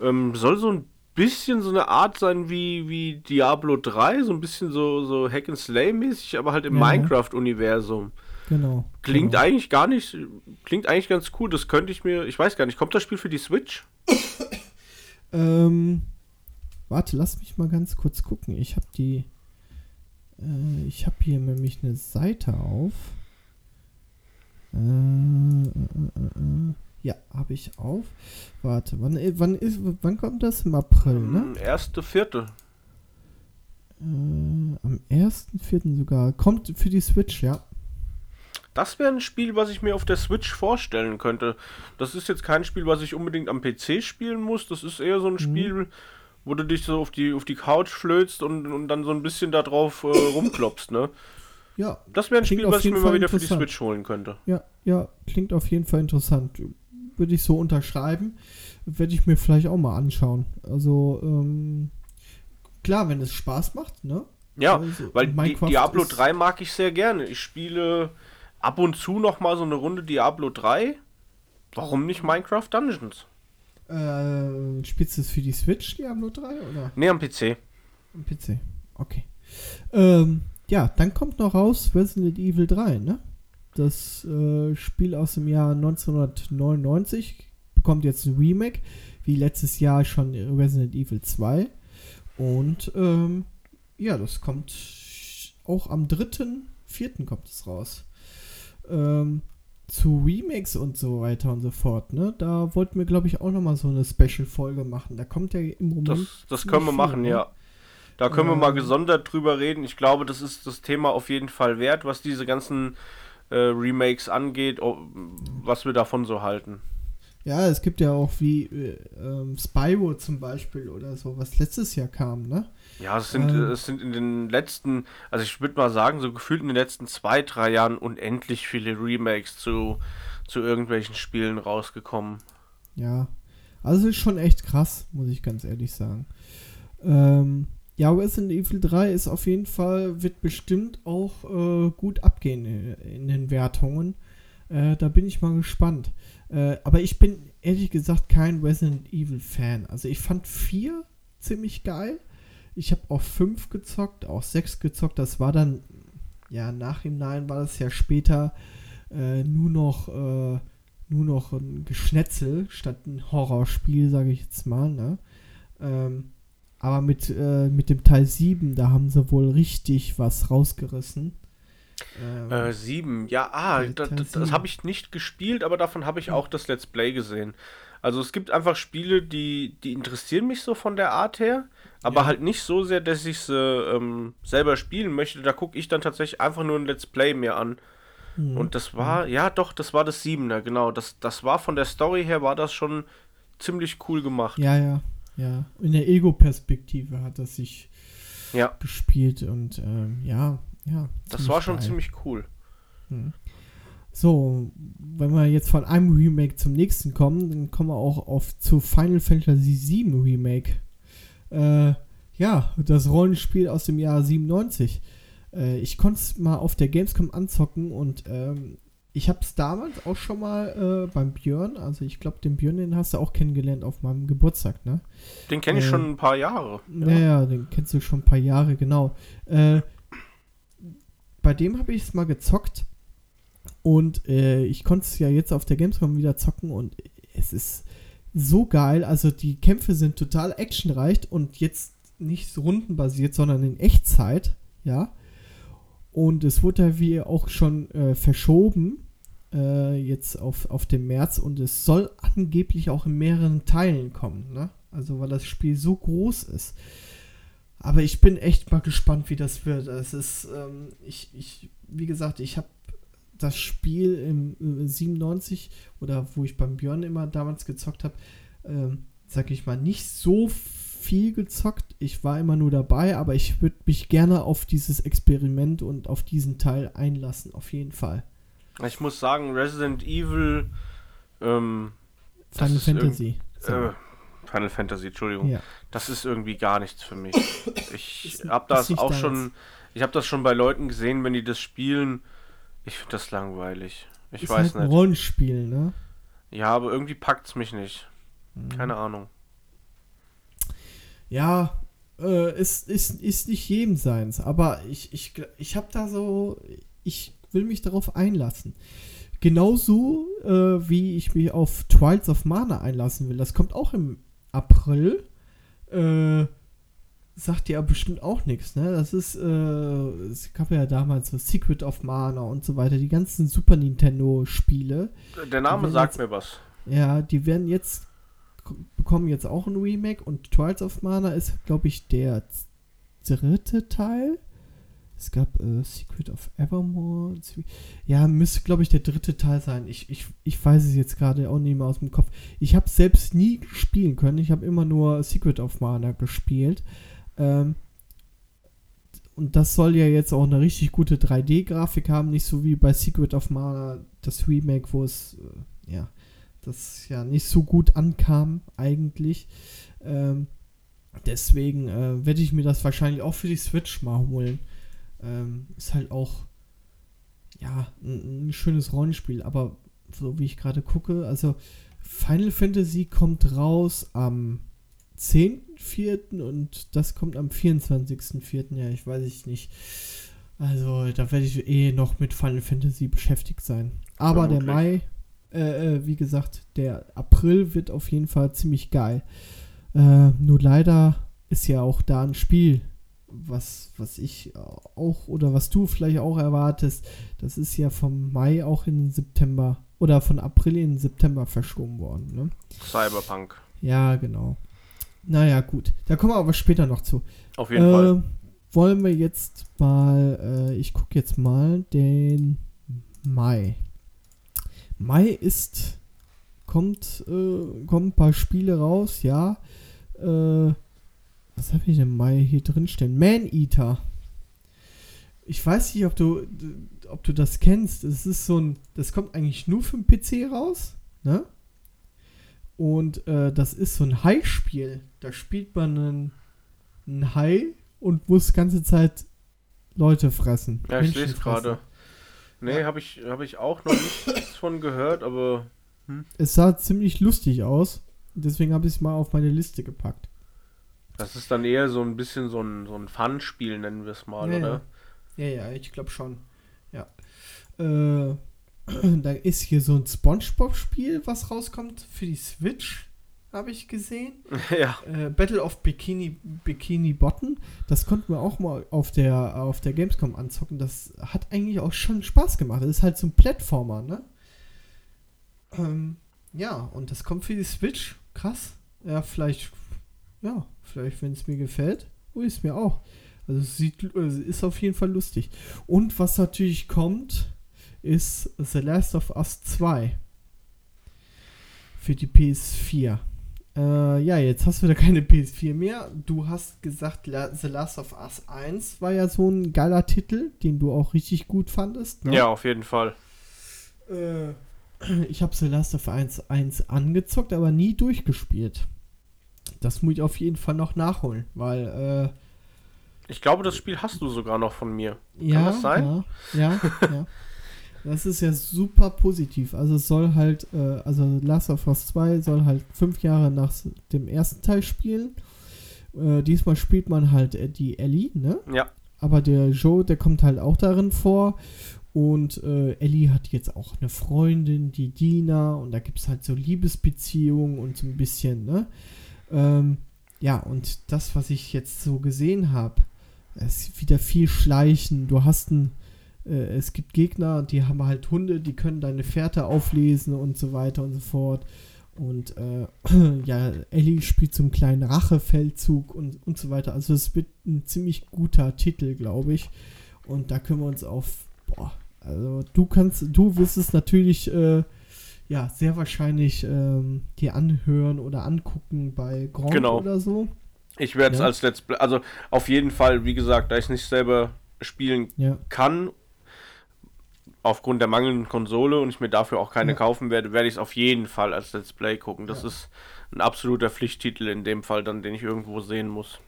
Ähm, soll so ein bisschen so eine Art sein wie, wie Diablo 3, so ein bisschen so, so Hack and Slay mäßig, aber halt im ja. Minecraft-Universum. Genau. Klingt genau. eigentlich gar nicht, klingt eigentlich ganz cool. Das könnte ich mir, ich weiß gar nicht, kommt das Spiel für die Switch? ähm, warte, lass mich mal ganz kurz gucken. Ich habe die äh, ich habe hier nämlich eine Seite auf. Äh, äh, äh, ja, habe ich auf. Warte, wann, wann, ist, wann kommt das? Im April, ne? Erste, vierte. am 1.4. sogar. Kommt für die Switch, ja. Das wäre ein Spiel, was ich mir auf der Switch vorstellen könnte. Das ist jetzt kein Spiel, was ich unbedingt am PC spielen muss. Das ist eher so ein mhm. Spiel, wo du dich so auf die, auf die Couch flötst und, und dann so ein bisschen da drauf äh, rumklopst, ne? Ja. Das wäre ein Spiel, was ich mir mal wieder für die Switch holen könnte. Ja, ja, klingt auf jeden Fall interessant. Würde ich so unterschreiben. werde ich mir vielleicht auch mal anschauen. Also, ähm, klar, wenn es Spaß macht, ne? Ja, Also, weil Minecraft Diablo ist- 3 mag ich sehr gerne. Ich spiele ab und zu noch mal so eine Runde Diablo 3. Warum nicht Minecraft Dungeons? Äh, spielst du es für die Switch, Diablo 3, oder? Nee, am PC. Am PC. Okay. Ähm, ja, dann kommt noch raus Resident Evil 3, ne? Das äh, Spiel aus dem Jahr 1999 bekommt jetzt ein Remake, wie letztes Jahr schon Resident Evil 2. Und ähm, ja, das kommt auch am 3.4. kommt es raus. Ähm, zu Remakes und so weiter und so fort, ne? Da wollten wir, glaube ich, auch noch mal so eine Special-Folge machen. Da kommt ja im Moment. Das, das können wir machen, ne? ja. Da können wir mal Ähm. gesondert drüber reden. Ich glaube, das ist das Thema auf jeden Fall wert, was diese ganzen äh, Remakes angeht, was wir davon so halten. Ja, es gibt ja auch wie äh, ähm, Spyro zum Beispiel oder so, was letztes Jahr kam, ne? Ja, es sind, Ähm. es sind in den letzten, also ich würde mal sagen, so gefühlt in den letzten zwei, drei Jahren unendlich viele Remakes zu, zu irgendwelchen Spielen rausgekommen. Ja. Also ist schon echt krass, muss ich ganz ehrlich sagen. Ähm, ja, Resident Evil 3 ist auf jeden Fall, wird bestimmt auch äh, gut abgehen in, den Wertungen. Äh, da bin ich mal gespannt. Äh, aber ich bin ehrlich gesagt kein Resident Evil Fan. Also ich fand 4 ziemlich geil. Ich habe auch 5 gezockt, auch 6 gezockt. Das war dann, ja, nachhinein war das ja später äh, nur noch, äh, nur noch ein Geschnetzel statt ein Horrorspiel, sage ich jetzt mal, ne? Ähm, aber mit, äh, mit dem Teil 7, da haben sie wohl richtig was rausgerissen. Ähm, Äh, sieben, ja, ah, da, das sieben. habe ich nicht gespielt, aber davon habe ich auch das Let's Play gesehen. Also es gibt einfach Spiele, die, die interessieren mich so von der Art her, aber Ja. halt nicht so sehr, dass ich sie ähm, selber spielen möchte. Da gucke ich dann tatsächlich einfach nur ein Let's Play mir an. hm. Und das war, ja doch, das war das Siebener, genau. Das, das war von der Story her, war das schon ziemlich cool gemacht. Ja, ja, ja. In der Ego-Perspektive hat das sich Ja, gespielt und ähm, ja, ja. das war schon geil. ziemlich cool. Hm. So, wenn wir jetzt von einem Remake zum nächsten kommen, dann kommen wir auch auf zu Final Fantasy VII Remake. Äh, ja, das Rollenspiel aus dem Jahr 97. Äh, ich konnte es mal auf der Gamescom anzocken und ähm, ich habe es damals auch schon mal äh, beim Björn, also ich glaube, den Björn, den hast du auch kennengelernt auf meinem Geburtstag, ne? Den kenne ich Äh, schon ein paar Jahre. Ja, ja, den kennst du schon ein paar Jahre, genau. Äh, bei dem habe ich es mal gezockt und äh, ich konnte es ja jetzt auf der Gamescom wieder zocken und es ist so geil. Also die Kämpfe sind total actionreich und jetzt nicht rundenbasiert, sondern in Echtzeit, ja. Und es wurde ja wie auch schon äh, verschoben, äh, jetzt auf, auf den März und es soll angeblich auch in mehreren Teilen kommen, ne? Also weil das Spiel so groß ist. Aber ich bin echt mal gespannt, wie das wird. Es ist, ähm, ich, ich, wie gesagt, ich habe das Spiel im äh, 97 oder wo ich beim Björn immer damals gezockt habe, ähm, sag ich mal, nicht so viel gezockt. Ich war immer nur dabei, aber ich würde mich gerne auf dieses Experiment und auf diesen Teil einlassen, auf jeden Fall. Ich muss sagen, Resident Evil, ähm, Final Fantasy. Äh, Final Fantasy, Entschuldigung. ja. Das ist irgendwie gar nichts für mich. Ich habe das auch schon, ich habe das schon bei Leuten gesehen, wenn die das spielen. Ich finde das langweilig. Ich ist weiß halt ein nicht. Rollenspiel, ne? Ja, aber irgendwie packt's mich nicht. Mhm. Keine Ahnung. Ja, äh, ist, ist, ist nicht jedem seins, aber ich, ich, ich habe da so, ich will mich darauf einlassen. Genauso äh, wie ich mich auf Trials of Mana einlassen will. Das kommt auch im April. Äh, sagt dir aber bestimmt auch nichts, ne? Das ist, äh, es gab ja damals so Secret of Mana und so weiter, die ganzen Super Nintendo-Spiele. Der Name sagt jetzt- mir was. Ja, die werden jetzt bekommen jetzt auch ein Remake und Trials of Mana ist, glaube ich, der dritte Teil. Es gab äh, Secret of Evermore. Ja, müsste, glaube ich, der dritte Teil sein. Ich, ich, ich weiß es jetzt gerade auch nicht mehr aus dem Kopf. Ich habe selbst nie spielen können. Ich habe immer nur Secret of Mana gespielt. Ähm, und das soll ja jetzt auch eine richtig gute 3D-Grafik haben. Nicht so wie bei Secret of Mana, das Remake, wo es, äh, ja, das ja nicht so gut ankam eigentlich. Ähm, deswegen äh, werde ich mir das wahrscheinlich auch für die Switch mal holen. Ähm, ist halt auch ja ein, ein schönes Rollenspiel, aber so wie ich gerade gucke, also Final Fantasy kommt raus am 10.4. und das kommt am 24.4. Ja, ich weiß ich nicht. Also, da werde ich eh noch mit Final Fantasy beschäftigt sein. Aber Vermutlich. der Mai, äh, äh, wie gesagt, der April wird auf jeden Fall ziemlich geil. Äh, nur leider ist ja auch da ein Spiel, was, was ich auch oder was du vielleicht auch erwartest. Das ist ja vom Mai auch in den September oder von April in den September verschoben worden. Ne? Cyberpunk. Ja, genau. Naja, gut. Da kommen wir aber später noch zu. Auf jeden äh, Fall. Wollen wir jetzt mal, äh, ich gucke jetzt mal den Mai. Mai ist, kommt, äh, kommen ein paar Spiele raus, ja. Äh, was habe ich denn Mai hier drin stehen? Man Eater. Ich weiß nicht, ob du, ob du das kennst. Es ist so ein, das kommt eigentlich nur für den PC raus, ne? Und äh, das ist so ein Hai-Spiel. Da spielt man einen, einen Hai und muss die ganze Zeit Leute fressen. Ja, ich sehe es gerade. Nee, ja. habe ich, hab ich auch noch nichts von gehört, aber. Hm. Es sah ziemlich lustig aus. Deswegen habe ich es mal auf meine Liste gepackt. Das ist dann eher so ein bisschen so ein, so ein Fun-Spiel, nennen wir es mal, ja, oder? Ja, ja, ich glaube schon. Ja. Äh, da ist hier so ein Spongebob-Spiel, was rauskommt für die Switch, habe ich gesehen. Ja. Äh, Battle of Bikini, Bikini Bottom. Das konnten wir auch mal auf der, auf der Gamescom anzocken. Das hat eigentlich auch schon Spaß gemacht. Das ist halt so ein Plattformer, ne? Ähm, ja, und das kommt für die Switch. Krass. Ja, vielleicht, ja, vielleicht, wenn es mir gefällt. Oh, ist mir auch. Also es sieht, ist auf jeden Fall lustig. Und was natürlich kommt, ist The Last of Us 2 für die PS4. Äh, ja, jetzt hast du wieder keine PS4 mehr. Du hast gesagt, La The Last of Us 1 war ja so ein geiler Titel, den du auch richtig gut fandest. Ne? Ja, auf jeden Fall. Äh, ich habe The Last of Us 1 angezockt, aber nie durchgespielt. Das muss ich auf jeden Fall noch nachholen, weil äh, ich glaube, das Spiel hast du sogar noch von mir. Ja, Kann das sein? Ja, ja, ja. Das ist ja super positiv. Also es soll halt, äh, also Last of Us 2 soll halt fünf Jahre nach dem ersten Teil spielen. Äh, diesmal spielt man halt äh, die Ellie, ne? Ja. Aber der Joe, der kommt halt auch darin vor. Und äh, Ellie hat jetzt auch eine Freundin, die Dina. Und da gibt es halt so Liebesbeziehungen und so ein bisschen, ne? Ähm, ja, und das, was ich jetzt so gesehen habe, es ist wieder viel Schleichen. Du hast ein äh, es gibt Gegner, die haben halt Hunde, die können deine Fährte auflesen und so weiter und so fort. Und äh, ja, Ellie spielt so einen kleinen Rachefeldzug und, und so weiter. Also es wird ein ziemlich guter Titel, glaube ich. Und da können wir uns auf, boah, also du kannst, du wirst es natürlich, äh, ja, sehr wahrscheinlich ähm, dir anhören oder angucken bei Grand genau. oder so. Ich werde es ja. als Let's Play, also auf jeden Fall, wie gesagt, da ich es nicht selber spielen ja. kann aufgrund der mangelnden Konsole und ich mir dafür auch keine ja. kaufen werde, werde ich es auf jeden Fall als Let's Play gucken. Das ja. ist ein absoluter Pflichttitel in dem Fall, dann den ich irgendwo sehen muss.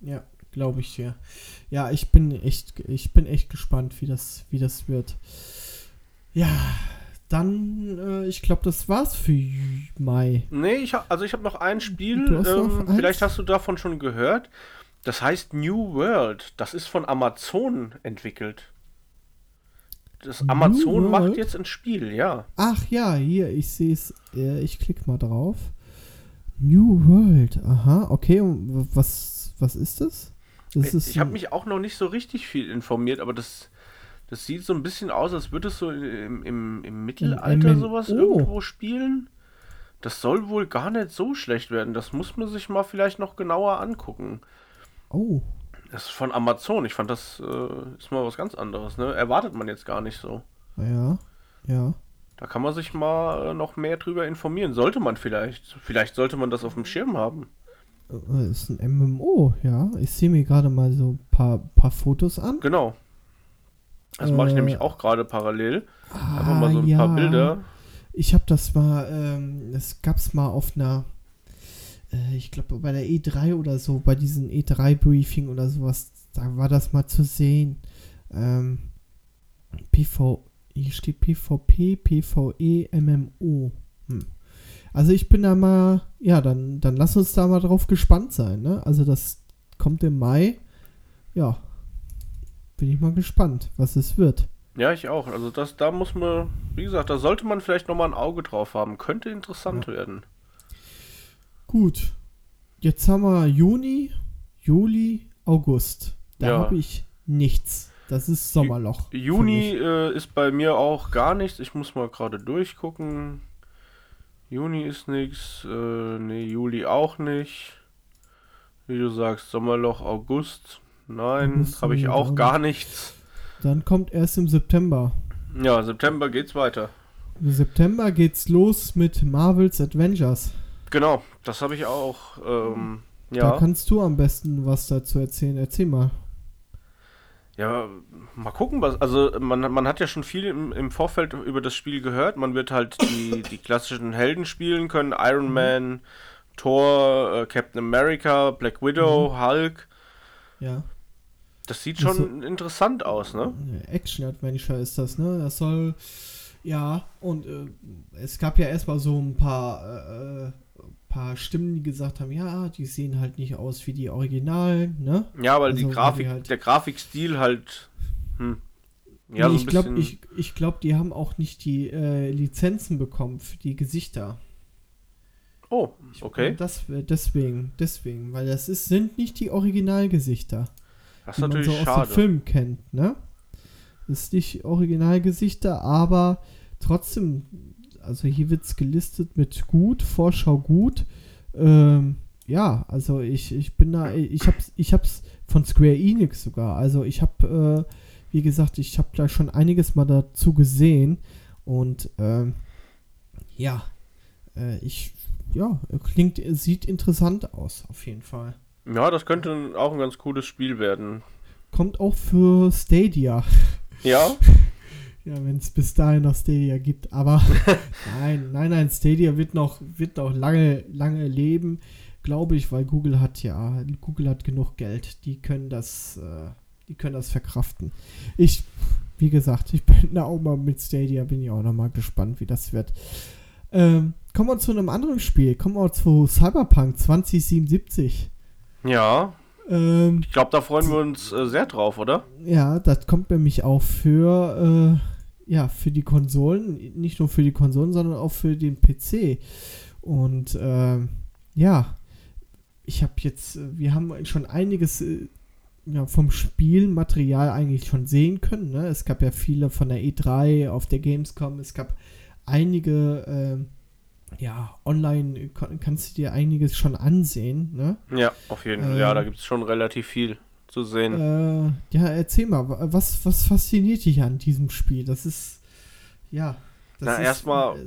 Ja, glaube ich dir. Ja, ich bin echt, ich bin echt gespannt, wie das, wie das wird. Ja, dann, äh, ich glaube, das war's für Mai. Nee, ich hab, also ich habe noch ein Spiel, ähm, noch vielleicht hast du davon schon gehört. Das heißt New World. Das ist von Amazon entwickelt das Amazon macht jetzt ein Spiel, ja. Ach ja, hier, ich sehe es. ich klicke mal drauf. New World, aha, okay. Was, was ist das? das ist ich habe mich auch noch nicht so richtig viel informiert, aber das, das sieht so ein bisschen aus, als würde es so im, im, im Mittelalter im, sowas irgendwo spielen. Das soll wohl gar nicht so schlecht werden. Das muss man sich mal vielleicht noch genauer angucken. Oh. Das ist von Amazon. Ich fand, das äh, ist mal was ganz anderes. Ne? Erwartet man jetzt gar nicht so. Ja, ja. Da kann man sich mal äh, noch mehr drüber informieren. Sollte man vielleicht. Vielleicht sollte man das auf dem Schirm haben. Das äh, ist ein MMO, ja. Ich sehe mir gerade mal so ein paar, paar Fotos an. Genau. Das mache ich äh, nämlich auch gerade parallel. Einfach mal so ein ah, ja. paar Bilder. ich habe das mal, ähm, das gab es mal auf einer, äh, ich glaube bei der E3 oder so, bei diesem E3-Briefing oder sowas, da war das mal zu sehen. Ähm, PV, hier steht PvP, PvE, MMO. Hm. Also ich bin da mal, ja, dann, dann lass uns da mal drauf gespannt sein, ne? Also das kommt im Mai. Ja, bin ich mal gespannt, was es wird. Ja, ich auch. Also das, da muss man, wie gesagt, da sollte man vielleicht nochmal ein Auge drauf haben. Könnte interessant ja. werden. Gut. Jetzt haben wir Juni, Juli, August. Da ja. habe ich nichts. Das ist Sommerloch. Juni äh, ist bei mir auch gar nichts. Ich muss mal gerade durchgucken. Juni ist nichts. Äh, nee, Juli auch nicht. Wie du sagst, Sommerloch, August. Nein, habe ich auch gar nichts. Dann kommt erst im September. Ja, September geht's weiter. Im September geht's los mit Marvel's Adventures. Genau, das habe ich auch. Ähm, ja. Da kannst du am besten was dazu erzählen. Erzähl mal. Ja, mal gucken, was. Also, man, man hat ja schon viel im, im Vorfeld über das Spiel gehört. Man wird halt die, die klassischen Helden spielen können: Iron mhm. Man, Thor, äh, Captain America, Black Widow, mhm. Hulk. Ja. Das sieht schon so, interessant aus, ne? Action-Adventure ist das, ne? Das soll. Ja, und äh, es gab ja erstmal so ein paar, äh, äh, paar Stimmen, die gesagt haben, ja, die sehen halt nicht aus wie die Originalen, ne? Ja, weil also, die Grafik, halt der Grafikstil halt. Hm. Ja, nee, so ich glaube, ich, ich glaub, die haben auch nicht die äh, Lizenzen bekommen für die Gesichter. Oh, okay. Ich, das, deswegen, deswegen, weil das ist, sind nicht die Originalgesichter. Das ist natürlich man so schade. aus dem Film kennt, ne? Das ist nicht Originalgesichter, aber trotzdem, also hier wird es gelistet mit gut, Vorschau gut. Ähm, ja, also ich, ich bin da, ich hab's, ich hab's von Square Enix sogar. Also ich hab, äh, wie gesagt, ich habe da schon einiges mal dazu gesehen und ähm, ja, äh, ich, ja, klingt, sieht interessant aus, auf jeden Fall. Ja, das könnte auch ein ganz cooles Spiel werden. Kommt auch für Stadia. Ja. Ja, wenn es bis dahin noch Stadia gibt. Aber nein, nein, nein, Stadia wird noch, wird noch lange, lange leben, glaube ich, weil Google hat ja, Google hat genug Geld. Die können das, äh, die können das verkraften. Ich, wie gesagt, ich bin da auch mal mit Stadia, bin ich auch noch mal gespannt, wie das wird. Ähm, kommen wir zu einem anderen Spiel. Kommen wir zu Cyberpunk 2077. Ja. Ähm, ich glaube, da freuen wir uns äh, sehr drauf, oder? Ja, das kommt nämlich auch für, äh, ja, für die Konsolen, nicht nur für die Konsolen, sondern auch für den PC. Und äh, ja, ich habe jetzt, äh, wir haben schon einiges äh, ja, vom Spielmaterial eigentlich schon sehen können. Ne? Es gab ja viele von der E3 auf der Gamescom, es gab einige ähm, ja, online kannst du dir einiges schon ansehen, ne? Ja, auf jeden Fall. Äh, ja, da gibt es schon relativ viel zu sehen. Äh, ja, erzähl mal, was, was fasziniert dich an diesem Spiel? Das ist, ja. Das Na, erstmal,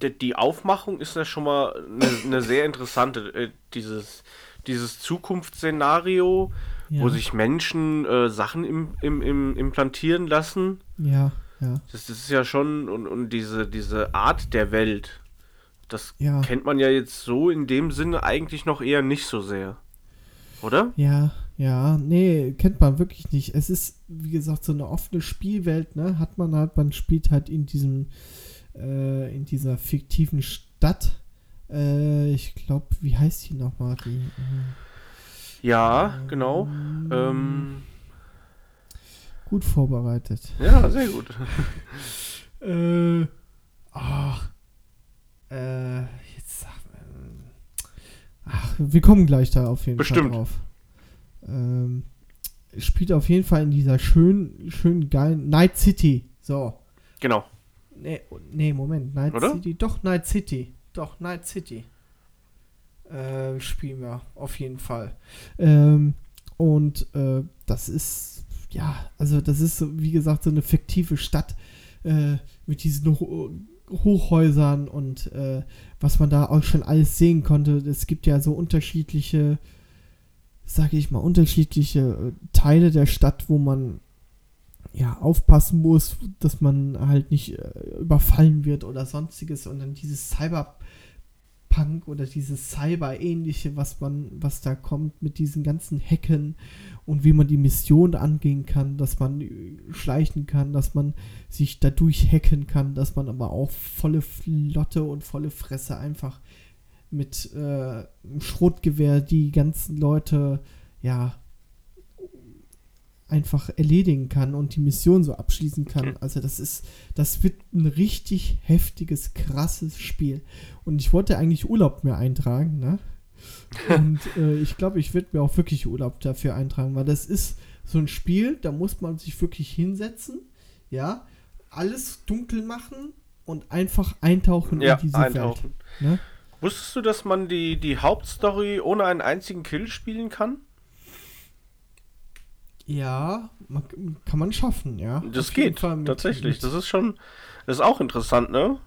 äh, die Aufmachung ist ja schon mal eine, eine sehr interessante. Äh, dieses, dieses Zukunftsszenario, ja. wo sich Menschen äh, Sachen im, im, im, implantieren lassen. Ja, ja. Das, das ist ja schon, und, und diese, diese Art der Welt das ja. kennt man ja jetzt so in dem Sinne eigentlich noch eher nicht so sehr. Oder? Ja, ja, nee, kennt man wirklich nicht. Es ist, wie gesagt, so eine offene Spielwelt, ne? Hat man halt, man spielt halt in diesem, äh, in dieser fiktiven Stadt. Äh, ich glaube, wie heißt die nochmal? Die, äh, ja, genau. Ähm, gut vorbereitet. Ja, sehr gut. äh, ach, äh, jetzt. Ähm, ach, wir kommen gleich da auf jeden Bestimmt. Fall drauf. Ähm, spielt auf jeden Fall in dieser schönen, schönen geilen Night City. So. Genau. Nee, nee Moment. Night Oder? City. Doch, Night City. Doch, Night City. Äh, spielen wir auf jeden Fall. Ähm, und äh, das ist, ja, also das ist, wie gesagt, so eine fiktive Stadt äh, mit diesen Hochhäusern und äh, was man da auch schon alles sehen konnte. Es gibt ja so unterschiedliche, sage ich mal, unterschiedliche äh, Teile der Stadt, wo man ja, aufpassen muss, dass man halt nicht äh, überfallen wird oder sonstiges und dann dieses Cyberpunk oder dieses Cyber-ähnliche, was man, was da kommt mit diesen ganzen Hacken und wie man die Mission angehen kann, dass man äh, schleichen kann, dass man sich dadurch hacken kann, dass man aber auch volle Flotte und volle Fresse einfach mit äh, Schrotgewehr die ganzen Leute ja einfach erledigen kann und die Mission so abschließen kann. Also das ist, das wird ein richtig heftiges, krasses Spiel. Und ich wollte eigentlich Urlaub mir eintragen, ne? Und äh, ich glaube, ich werde mir auch wirklich Urlaub dafür eintragen, weil das ist so ein Spiel, da muss man sich wirklich hinsetzen, ja, alles dunkel machen und einfach eintauchen Ja, in diese eintauchen. Welt. Ne? Wusstest du, dass man die, die Hauptstory ohne einen einzigen Kill spielen kann? Ja, man, kann man schaffen, ja. Das Auf geht, tatsächlich. mit- Das ist schon, das ist auch interessant, ne?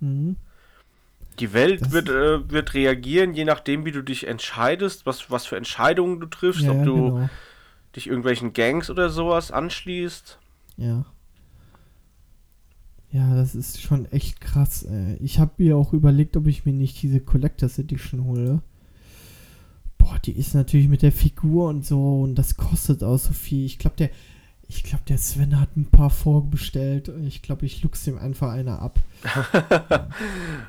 Mhm. Die Welt Das- wird, äh, wird reagieren, je nachdem, wie du dich entscheidest, was, was für Entscheidungen du triffst, Ja, ob du genau. dich irgendwelchen Gangs oder sowas anschließt. Ja. Ja, das ist schon echt krass. Ey. Ich habe mir auch überlegt, ob ich mir nicht diese Collectors Edition hole. Boah, die ist natürlich mit der Figur und so und das kostet auch so viel. Ich glaube, der, ich glaube, der Sven hat ein paar vorbestellt. Ich glaube, ich lux ihm einfach eine ab.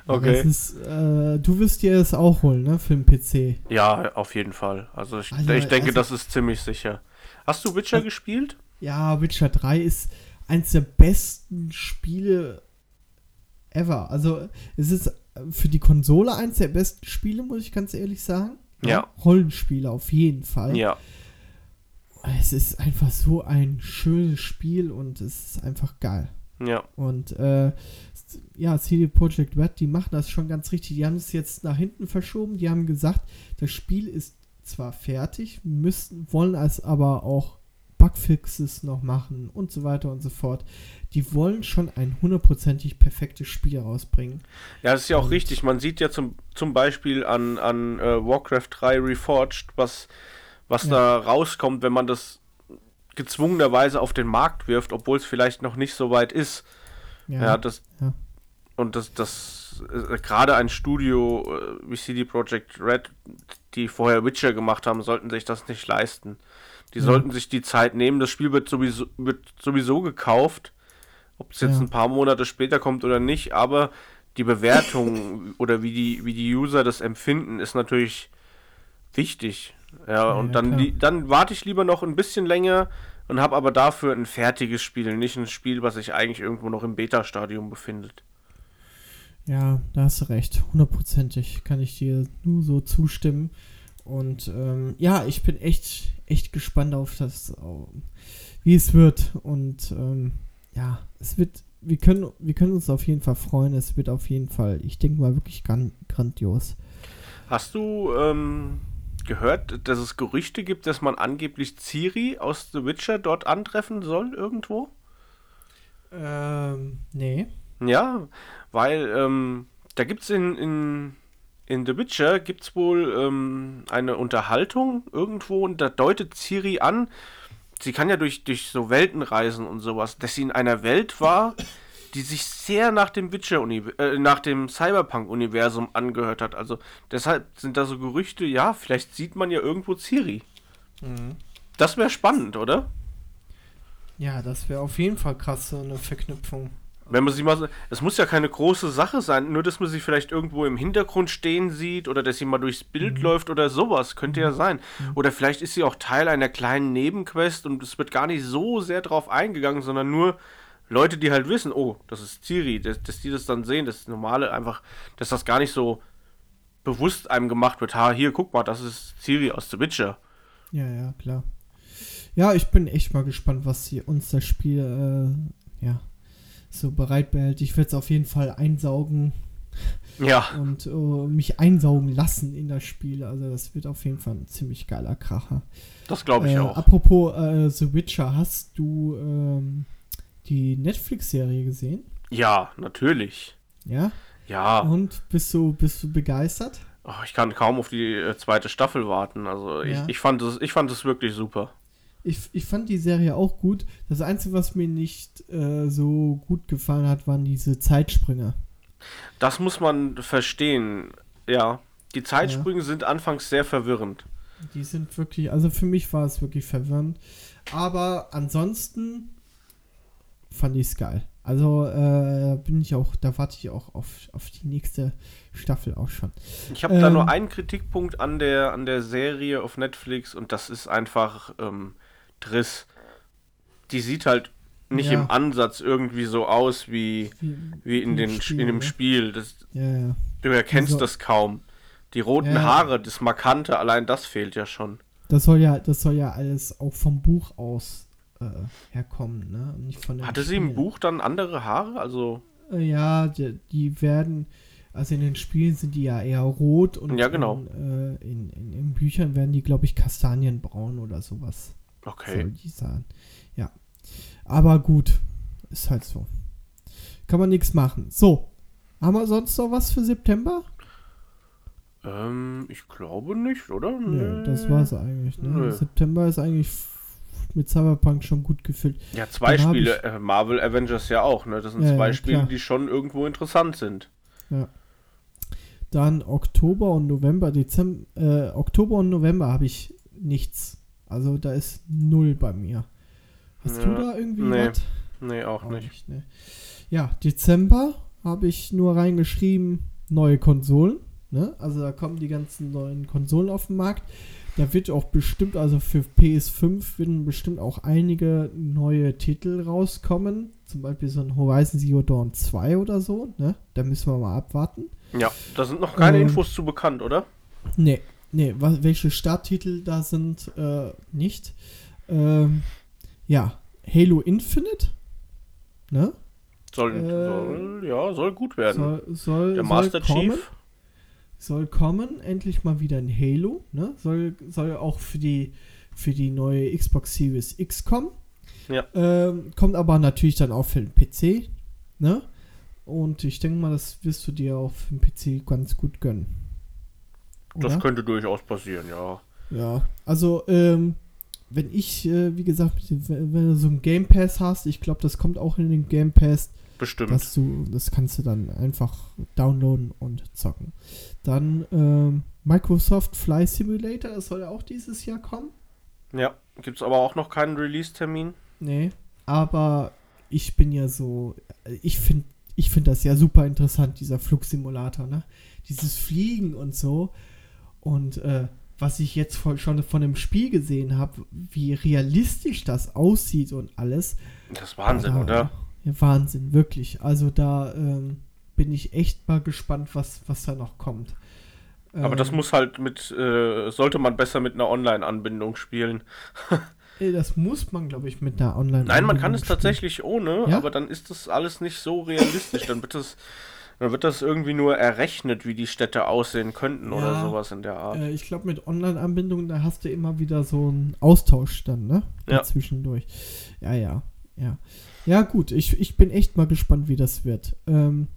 Okay. Ist, äh, du wirst dir das auch holen, ne, für den PC. Ja, auf jeden Fall. Also ich, Also, ich denke, also- das ist ziemlich sicher. Hast du Witcher Also- gespielt? Ja, Witcher 3 ist eins der besten Spiele ever. Also, es ist für die Konsole eins der besten Spiele, muss ich ganz ehrlich sagen. Ja. Rollenspiele auf jeden Fall. Ja. Es ist einfach so ein schönes Spiel und es ist einfach geil. Ja. Und äh, ja, CD Projekt Red, die machen das schon ganz richtig. Die haben es jetzt nach hinten verschoben. Die haben gesagt, das Spiel ist zwar fertig, müssen, wollen es aber auch Bugfixes noch machen und so weiter und so fort. Die wollen schon ein hundertprozentig perfektes Spiel rausbringen. Ja, das ist ja auch Und- richtig. Man sieht ja zum, zum Beispiel an, an äh, Warcraft 3 Reforged, was, was Ja. da rauskommt, wenn man das gezwungenerweise auf den Markt wirft, obwohl es vielleicht noch nicht so weit ist. Ja, das. ja. Und das, das äh, gerade ein Studio äh, wie CD Projekt Red, die vorher Witcher gemacht haben, sollten sich das nicht leisten. Die Ja. sollten sich die Zeit nehmen. Das Spiel wird sowieso, wird sowieso gekauft, ob es jetzt Ja. ein paar Monate später kommt oder nicht, aber die Bewertung oder wie die, wie die User das empfinden, ist natürlich wichtig. Ja, Ja, und dann, klar. dann warte ich lieber noch ein bisschen länger und habe aber dafür ein fertiges Spiel, nicht ein Spiel, was sich eigentlich irgendwo noch im Beta-Stadium befindet. Ja, da hast du recht. Hundertprozentig kann ich dir nur so zustimmen. Und ähm, ja, ich bin echt, echt gespannt auf das, wie es wird. Und ähm, ja, es wird, wir können, wir können uns auf jeden Fall freuen. Es wird auf jeden Fall, ich denke mal, wirklich gran grandios. Hast du ähm, gehört, dass es Gerüchte gibt, dass man angeblich Ciri aus The Witcher dort antreffen soll irgendwo? Ähm, nee. Ja, weil ähm, da gibt es in, in, in The Witcher gibt's wohl ähm, eine Unterhaltung irgendwo und da deutet Ciri an, sie kann ja durch, durch so Welten reisen und sowas, dass sie in einer Welt war, die sich sehr nach dem Witcher äh, nach dem Cyberpunk-Universum angehört hat. Also deshalb sind da so Gerüchte, ja, vielleicht sieht man ja irgendwo Ciri. Das wäre spannend, oder? Ja, das wäre auf jeden Fall krass, so eine Verknüpfung. Wenn man sie mal so, es muss ja keine große Sache sein, nur dass man sie vielleicht irgendwo im Hintergrund stehen sieht oder dass sie mal durchs Bild läuft oder sowas, könnte ja sein. Oder vielleicht ist sie auch Teil einer kleinen Nebenquest und es wird gar nicht so sehr drauf eingegangen, sondern nur Leute, die halt wissen, oh, das ist Ciri, dass, dass die das dann sehen, das normale einfach, dass das gar nicht so bewusst einem gemacht wird, ha, hier, guck mal, das ist Ciri aus The Witcher. Ja, ja, klar. Ja, ich bin echt mal gespannt, was sie uns das Spiel, äh, ja, so bereit behält. Ich werde es auf jeden Fall einsaugen Ja, und äh, mich einsaugen lassen in das Spiel. Also das wird auf jeden Fall ein ziemlich geiler Kracher. das glaube ich äh, auch. Apropos äh, The Witcher, hast du ähm, die Netflix-Serie gesehen? Ja, natürlich. Ja? Ja. Und bist du, bist du begeistert? Oh, ich kann kaum auf die äh, zweite Staffel warten. Also Ja. ich, ich fand es, ich fand es wirklich super. Ich, ich fand die Serie auch gut. Das Einzige, was mir nicht äh, so gut gefallen hat, waren diese Zeitsprünge. Das muss man verstehen. Ja, die Zeitsprünge ja. sind anfangs sehr verwirrend. Die sind wirklich, also für mich war es wirklich verwirrend. Aber ansonsten fand ich es geil. Also äh, bin ich auch, da warte ich auch auf, auf die nächste Staffel auch schon. Ich habe ähm, da nur ähm, einen Kritikpunkt an der, an der Serie auf Netflix und das ist einfach ähm, Driss. Die sieht halt nicht ja. im Ansatz irgendwie so aus wie, wie, wie in, den, Spiel, in dem? Spiel. Das, ja, ja. Du erkennst also, das kaum. Die roten Haare, das Markante, allein das fehlt ja schon. Das soll ja, das soll ja alles auch vom Buch aus äh, herkommen, ne? Nicht von Hatte Spiel. sie im Buch dann andere Haare? Also. Äh, ja, die, die, werden, also in den Spielen sind die ja eher rot und ja, genau. in, äh, in, in, in Büchern werden die, glaube ich, kastanienbraun oder sowas. Okay. Soll die sein. Ja. Aber gut, ist halt so. Kann man nichts machen. So, haben wir sonst noch was für September? Ähm, ich glaube nicht, oder? Nee, das war es eigentlich. Ne? Nee. September ist eigentlich mit Cyberpunk schon gut gefüllt. Ja, zwei Dann Spiele, ich, äh, Marvel Avengers ja auch, ne? Das sind ja, zwei ja, Spiele, die schon irgendwo interessant sind. Ja. Dann Oktober und November, Dezember, äh, Oktober und November habe ich nichts. Also da ist null bei mir. Hast ja, du da irgendwie nee. was? Nee, auch, auch nicht. nicht ne? Ja, Dezember habe ich nur reingeschrieben, neue Konsolen. Ne? Also da kommen die ganzen neuen Konsolen auf den Markt. Da wird auch bestimmt, also für PS5 werden bestimmt auch einige neue Titel rauskommen. Zum Beispiel so ein Horizon Zero Dawn 2 oder so. Ne? Da müssen wir mal abwarten. Ja, da sind noch keine ähm, Infos zu bekannt, oder? Nee, nee, welche Starttitel da sind, äh, nicht. Ähm, ja, Halo Infinite. Ne? Soll, äh, soll, ja, soll gut werden. Soll, soll, Der Master Chief soll kommen, endlich mal wieder ein Halo, ne? Soll, soll auch für die, für die neue Xbox Series X kommen. Ja. Ähm, kommt aber natürlich dann auch für den PC, ne? Und ich denke mal, das wirst du dir auch für den PC ganz gut gönnen. Oder? Das könnte durchaus passieren, ja. Ja, also, ähm, wenn ich, äh, wie gesagt, wenn, wenn, du so ein Game Pass hast, ich glaube, das kommt auch in den Game Pass, Bestimmt. Dass du, das kannst du dann einfach downloaden und zocken. Dann ähm, Microsoft Fly Simulator, das soll ja auch dieses Jahr kommen. Ja, gibt es aber auch noch keinen Release-Termin. Nee, aber ich bin ja so, ich finde ich find das ja super interessant, dieser Flugsimulator, ne? Dieses Fliegen und so. Und äh, was ich jetzt von, schon von dem Spiel gesehen habe, wie realistisch das aussieht und alles. Das ist Wahnsinn, da, oder? Ja, Wahnsinn, wirklich. Also da ähm, bin ich echt mal gespannt, was, was da noch kommt. Aber ähm, das muss halt mit, äh, sollte man besser mit einer Online-Anbindung spielen. das muss man, glaube ich, mit einer Online-Anbindung Nein, man kann es tatsächlich ohne, ja? aber dann ist das alles nicht so realistisch. dann wird das. Dann wird das irgendwie nur errechnet, wie die Städte aussehen könnten ja, oder sowas in der Art. Äh, ich glaube, mit Online-Anbindung, da hast du immer wieder so einen Austausch dann, ne? Ja. Zwischendurch. Ja, ja, ja. Ja, gut, ich, ich bin echt mal gespannt, wie das wird. Ähm,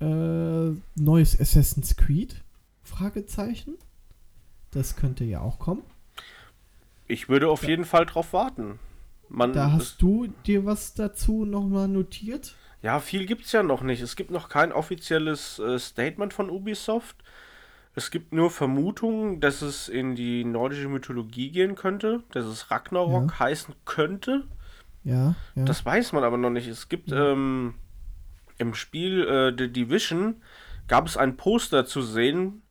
äh, neues Assassin's Creed? Fragezeichen. Das könnte ja auch kommen. Ich würde auf ja. jeden Fall drauf warten. Man, da hast du dir was dazu nochmal notiert? Ja, viel gibt es ja noch nicht. Es gibt noch kein offizielles äh, Statement von Ubisoft. Es gibt nur Vermutungen, dass es in die nordische Mythologie gehen könnte, dass es Ragnarok ja. heißen könnte. Ja, ja. Das weiß man aber noch nicht. Es gibt ähm, im Spiel äh, The Division gab es ein Poster zu sehen,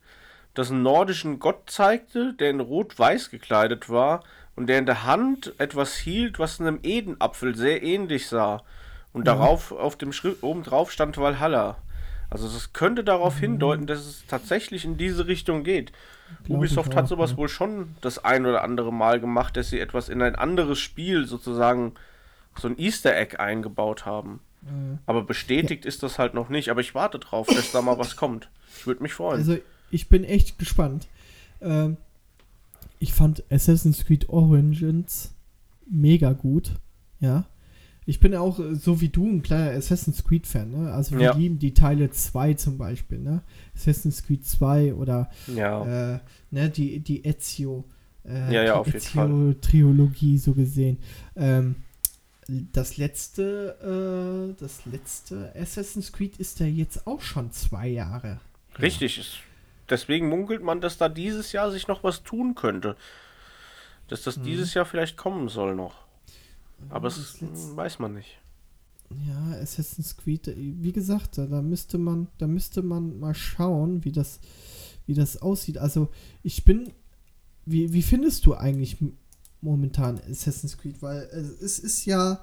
das einen nordischen Gott zeigte, der in rot-weiß gekleidet war und der in der Hand etwas hielt, was einem Edenapfel sehr ähnlich sah. Und ja. darauf auf dem Schrift oben drauf stand Valhalla. Also es könnte darauf mhm. hindeuten, dass es tatsächlich in diese Richtung geht. Glaub Ubisoft auch, hat sowas ja. wohl schon das ein oder andere Mal gemacht, dass sie etwas in ein anderes Spiel sozusagen so ein Easter Egg eingebaut haben. Mhm. Aber bestätigt ja. ist das halt noch nicht. Aber ich warte drauf, dass da mal was kommt. Ich würde mich freuen. Also ich bin echt gespannt. Ähm, ich fand Assassin's Creed Origins mega gut. Ja. Ich bin auch äh, so wie du ein kleiner Assassin's Creed-Fan, ne? Also wir ja. lieben die Teile 2 zum Beispiel, ne? Assassin's Creed 2 oder ja. äh, ne, die, die Ezio äh, ja, ja, auf jeden Fall. Triologie so gesehen. Ähm, das letzte, äh, das letzte Assassin's Creed ist ja jetzt auch schon zwei Jahre. Richtig. Ja. Deswegen munkelt man, dass da dieses Jahr sich noch was tun könnte. Dass das mhm. dieses Jahr vielleicht kommen soll noch. Aber das weiß man nicht. Ja, Assassin's Creed, wie gesagt, da, da müsste man, da müsste man mal schauen, wie das, wie das aussieht. Also ich bin, wie, wie findest du eigentlich momentan Assassin's Creed? Weil es ist ja,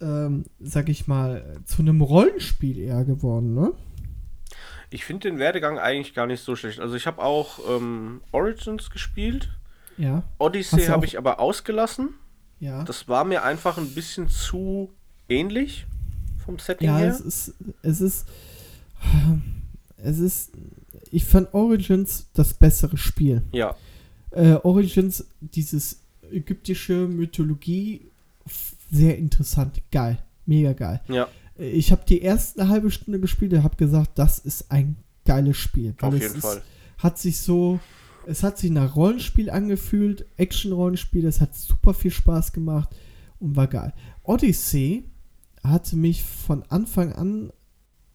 ähm, sag ich mal, zu einem Rollenspiel eher geworden, ne? Ich finde den Werdegang eigentlich gar nicht so schlecht. Also ich habe auch ähm, Origins gespielt. Ja. Odyssey habe ich aber ausgelassen. Ja. Das war mir einfach ein bisschen zu ähnlich vom Setting ja, her. Ja, es ist, es ist, es ist, ich fand Origins das bessere Spiel. Ja. Äh, Origins, dieses ägyptische Mythologie, sehr interessant, geil, mega geil. Ja. Ich habe die erste halbe Stunde gespielt und habe gesagt, das ist ein geiles Spiel. Auf jeden Fall. Ist, hat sich so, es hat sich nach Rollenspiel angefühlt, Action-Rollenspiel, es hat super viel Spaß gemacht und war geil. Odyssey hatte mich von Anfang an,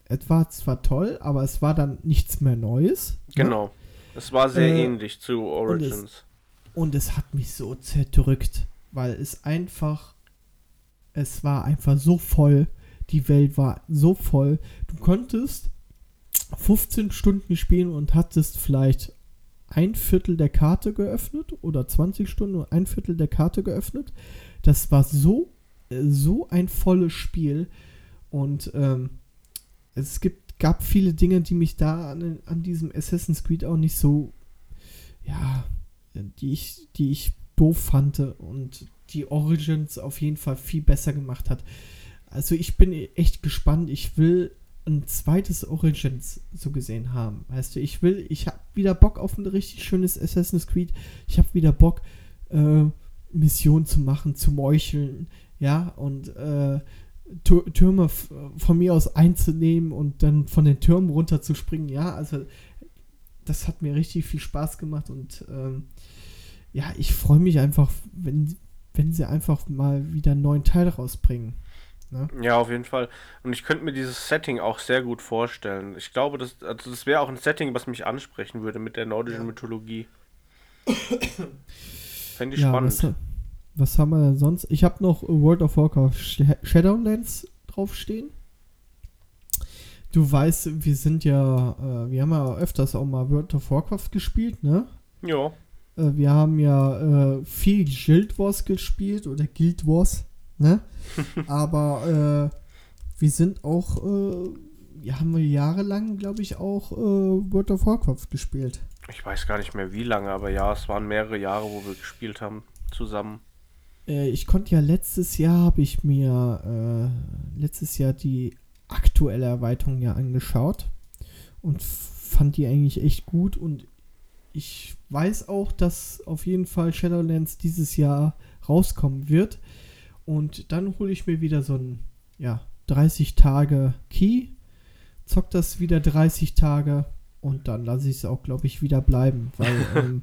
es war zwar toll, aber es war dann nichts mehr Neues. Ne? Genau. Ne? Es war sehr äh, ähnlich zu Origins. Und es, und es hat mich so zerdrückt, weil es einfach, es war einfach so voll. Die Welt war so voll. Du konntest 15 Stunden spielen und hattest vielleicht ein Viertel der Karte geöffnet oder 20 Stunden und ein Viertel der Karte geöffnet. Das war so so ein volles Spiel und ähm, es gibt, gab viele Dinge, die mich da an, an diesem Assassin's Creed auch nicht so, ja, die ich, die ich doof fand und die Origins auf jeden Fall viel besser gemacht hat. Also ich bin echt gespannt. Ich will ein zweites Origins so gesehen haben. Weißt du, ich will, ich habe wieder Bock auf ein richtig schönes Assassin's Creed. Ich habe wieder Bock, äh, Missionen zu machen, zu meucheln ja, und äh, Türme von mir aus einzunehmen und dann von den Türmen runterzuspringen, ja, also das hat mir richtig viel Spaß gemacht und ähm, ja, ich freue mich einfach, wenn, wenn sie einfach mal wieder einen neuen Teil rausbringen. Ne? Ja, auf jeden Fall. Und ich könnte mir dieses Setting auch sehr gut vorstellen. Ich glaube, das, also das wäre auch ein Setting, was mich ansprechen würde mit der nordischen ja. Mythologie. Fände ich ja, spannend. Was, was haben wir denn sonst? Ich habe noch World of Warcraft Shadowlands draufstehen. Du weißt, wir sind ja, äh, wir haben ja öfters auch mal World of Warcraft gespielt, ne? Ja. Äh, wir haben ja äh, viel Guild Wars gespielt oder Guild Wars, ne? Aber äh, wir sind auch, äh, ja, haben wir jahrelang, glaube ich, auch äh, World of Warcraft gespielt. Ich weiß gar nicht mehr wie lange, aber ja, es waren mehrere Jahre, wo wir gespielt haben zusammen. Äh, ich konnte ja letztes Jahr, habe ich mir äh, letztes Jahr die aktuelle Erweiterung ja angeschaut und fand die eigentlich echt gut und ich weiß auch, dass auf jeden Fall Shadowlands dieses Jahr rauskommen wird und dann hole ich mir wieder so ein ja 30 Tage Key, zock das wieder 30 Tage und dann lasse ich es auch glaube ich wieder bleiben, weil ähm,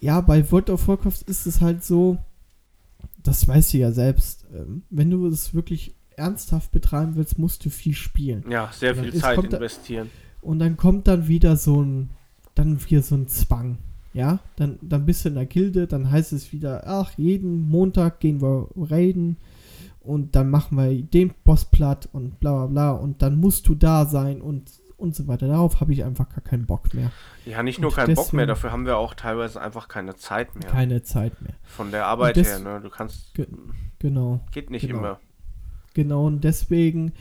ja bei World of Warcraft ist es halt so das weißt du ja selbst. Ähm, wenn du es wirklich ernsthaft betreiben willst, musst du viel spielen. Ja, sehr viel Zeit investieren. Da, und dann kommt dann wieder so ein, dann wieder so ein Zwang. Ja, dann, dann bist du in der Gilde, dann heißt es wieder, ach, jeden Montag gehen wir raiden und dann machen wir den Boss platt und bla bla bla und dann musst du da sein und und so weiter. Darauf habe ich einfach gar keinen Bock mehr. Ja, nicht nur keinen Bock mehr, dafür haben wir auch teilweise einfach keine Zeit mehr. Keine Zeit mehr. Von der Arbeit her, ne? Du kannst. Ge genau. Geht nicht genau. immer. Genau, und deswegen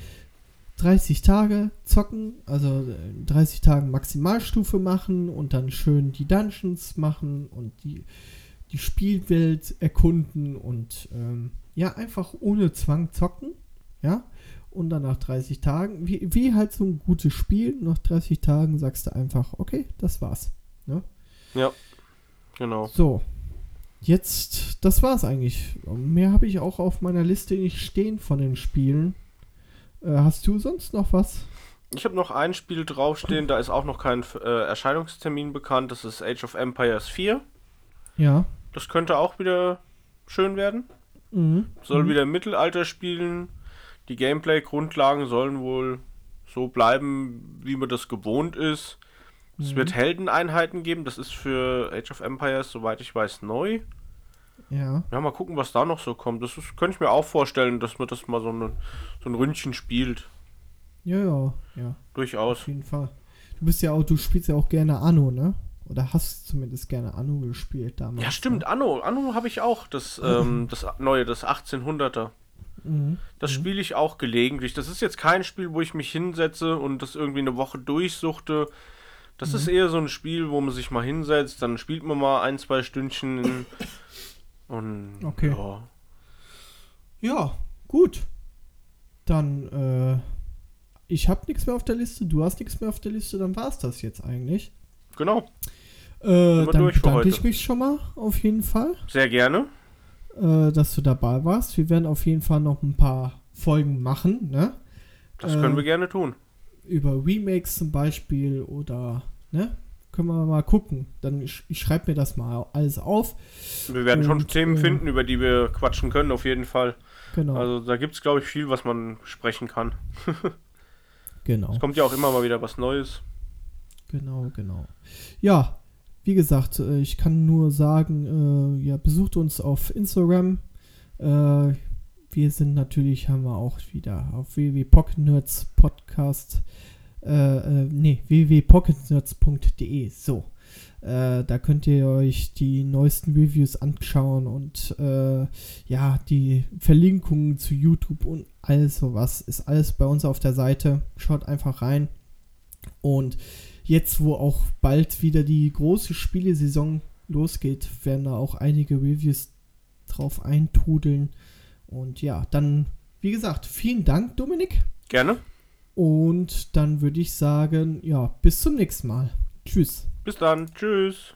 30 Tage zocken, also 30 Tage Maximalstufe machen und dann schön die Dungeons machen und die, die Spielwelt erkunden und ähm, ja, einfach ohne Zwang zocken. Ja, und dann nach 30 Tagen, wie, wie halt so ein gutes Spiel, nach 30 Tagen sagst du einfach, okay, das war's. Ne? Ja, genau. So, jetzt, das war's eigentlich. Mehr habe ich auch auf meiner Liste nicht stehen von den Spielen. Äh, hast du sonst noch was? Ich habe noch ein Spiel draufstehen, da ist auch noch kein äh, Erscheinungstermin bekannt. Das ist Age of Empires 4. Ja. Das könnte auch wieder schön werden. Mhm. Soll mhm. wieder im Mittelalter spielen. Die Gameplay-Grundlagen sollen wohl so bleiben, wie man das gewohnt ist. Es Mhm. wird Heldeneinheiten geben. Das ist für Age of Empires, soweit ich weiß, neu. Ja. Ja, mal gucken, was da noch so kommt. Das ist, könnte ich mir auch vorstellen, dass man das mal so, eine, so ein Ründchen spielt. Ja, ja, ja. Durchaus. Auf jeden Fall. Du bist ja auch, du spielst ja auch gerne Anno, ne? Oder hast zumindest gerne Anno gespielt damals. Ja, stimmt. Ne? Anno. Anno habe ich auch. Das, ähm, das neue, das 1800er. Mhm. Das spiele ich auch gelegentlich. Das ist jetzt kein Spiel, wo ich mich hinsetze und das irgendwie eine Woche durchsuchte. Das ist eher so ein Spiel, wo man sich mal hinsetzt, dann spielt man mal ein, zwei Stündchen und Okay. ja. Ja, gut. Dann, äh, ich habe nichts mehr auf der Liste, du hast nichts mehr auf der Liste, dann war es das jetzt eigentlich. Genau. Äh, dann bedanke ich mich schon mal auf jeden Fall, Sehr gerne. äh, dass du dabei warst. Wir werden auf jeden Fall noch ein paar Folgen machen, ne? Das Äh, können wir gerne tun. Über Remakes zum Beispiel oder, ne? Können wir mal gucken. Dann ich, ich schreibe mir das mal alles auf. Wir werden schon und, Themen äh, finden, über die wir quatschen können, auf jeden Fall. Genau. Also da gibt es, glaube ich, viel, was man sprechen kann. genau. Es kommt ja auch immer mal wieder was Neues. Genau, genau. Ja, wie gesagt, äh, ich kann nur sagen, äh, ja, besucht uns auf Instagram. Äh, wir sind natürlich, haben wir auch wieder auf www.pocketnerds Podcast, äh, äh, nee, www.pocketnerds.de, so. Äh, da könnt ihr euch die neuesten Reviews anschauen und äh, ja, die Verlinkungen zu YouTube und alles sowas ist alles bei uns auf der Seite. Schaut einfach rein. Und jetzt, wo auch bald wieder die große Spielesaison losgeht, werden da auch einige Reviews drauf eintrudeln. Und ja, dann, wie gesagt, vielen Dank, Dominik. Gerne. Und dann würde ich sagen, ja, bis zum nächsten Mal. Tschüss. Bis dann. Tschüss.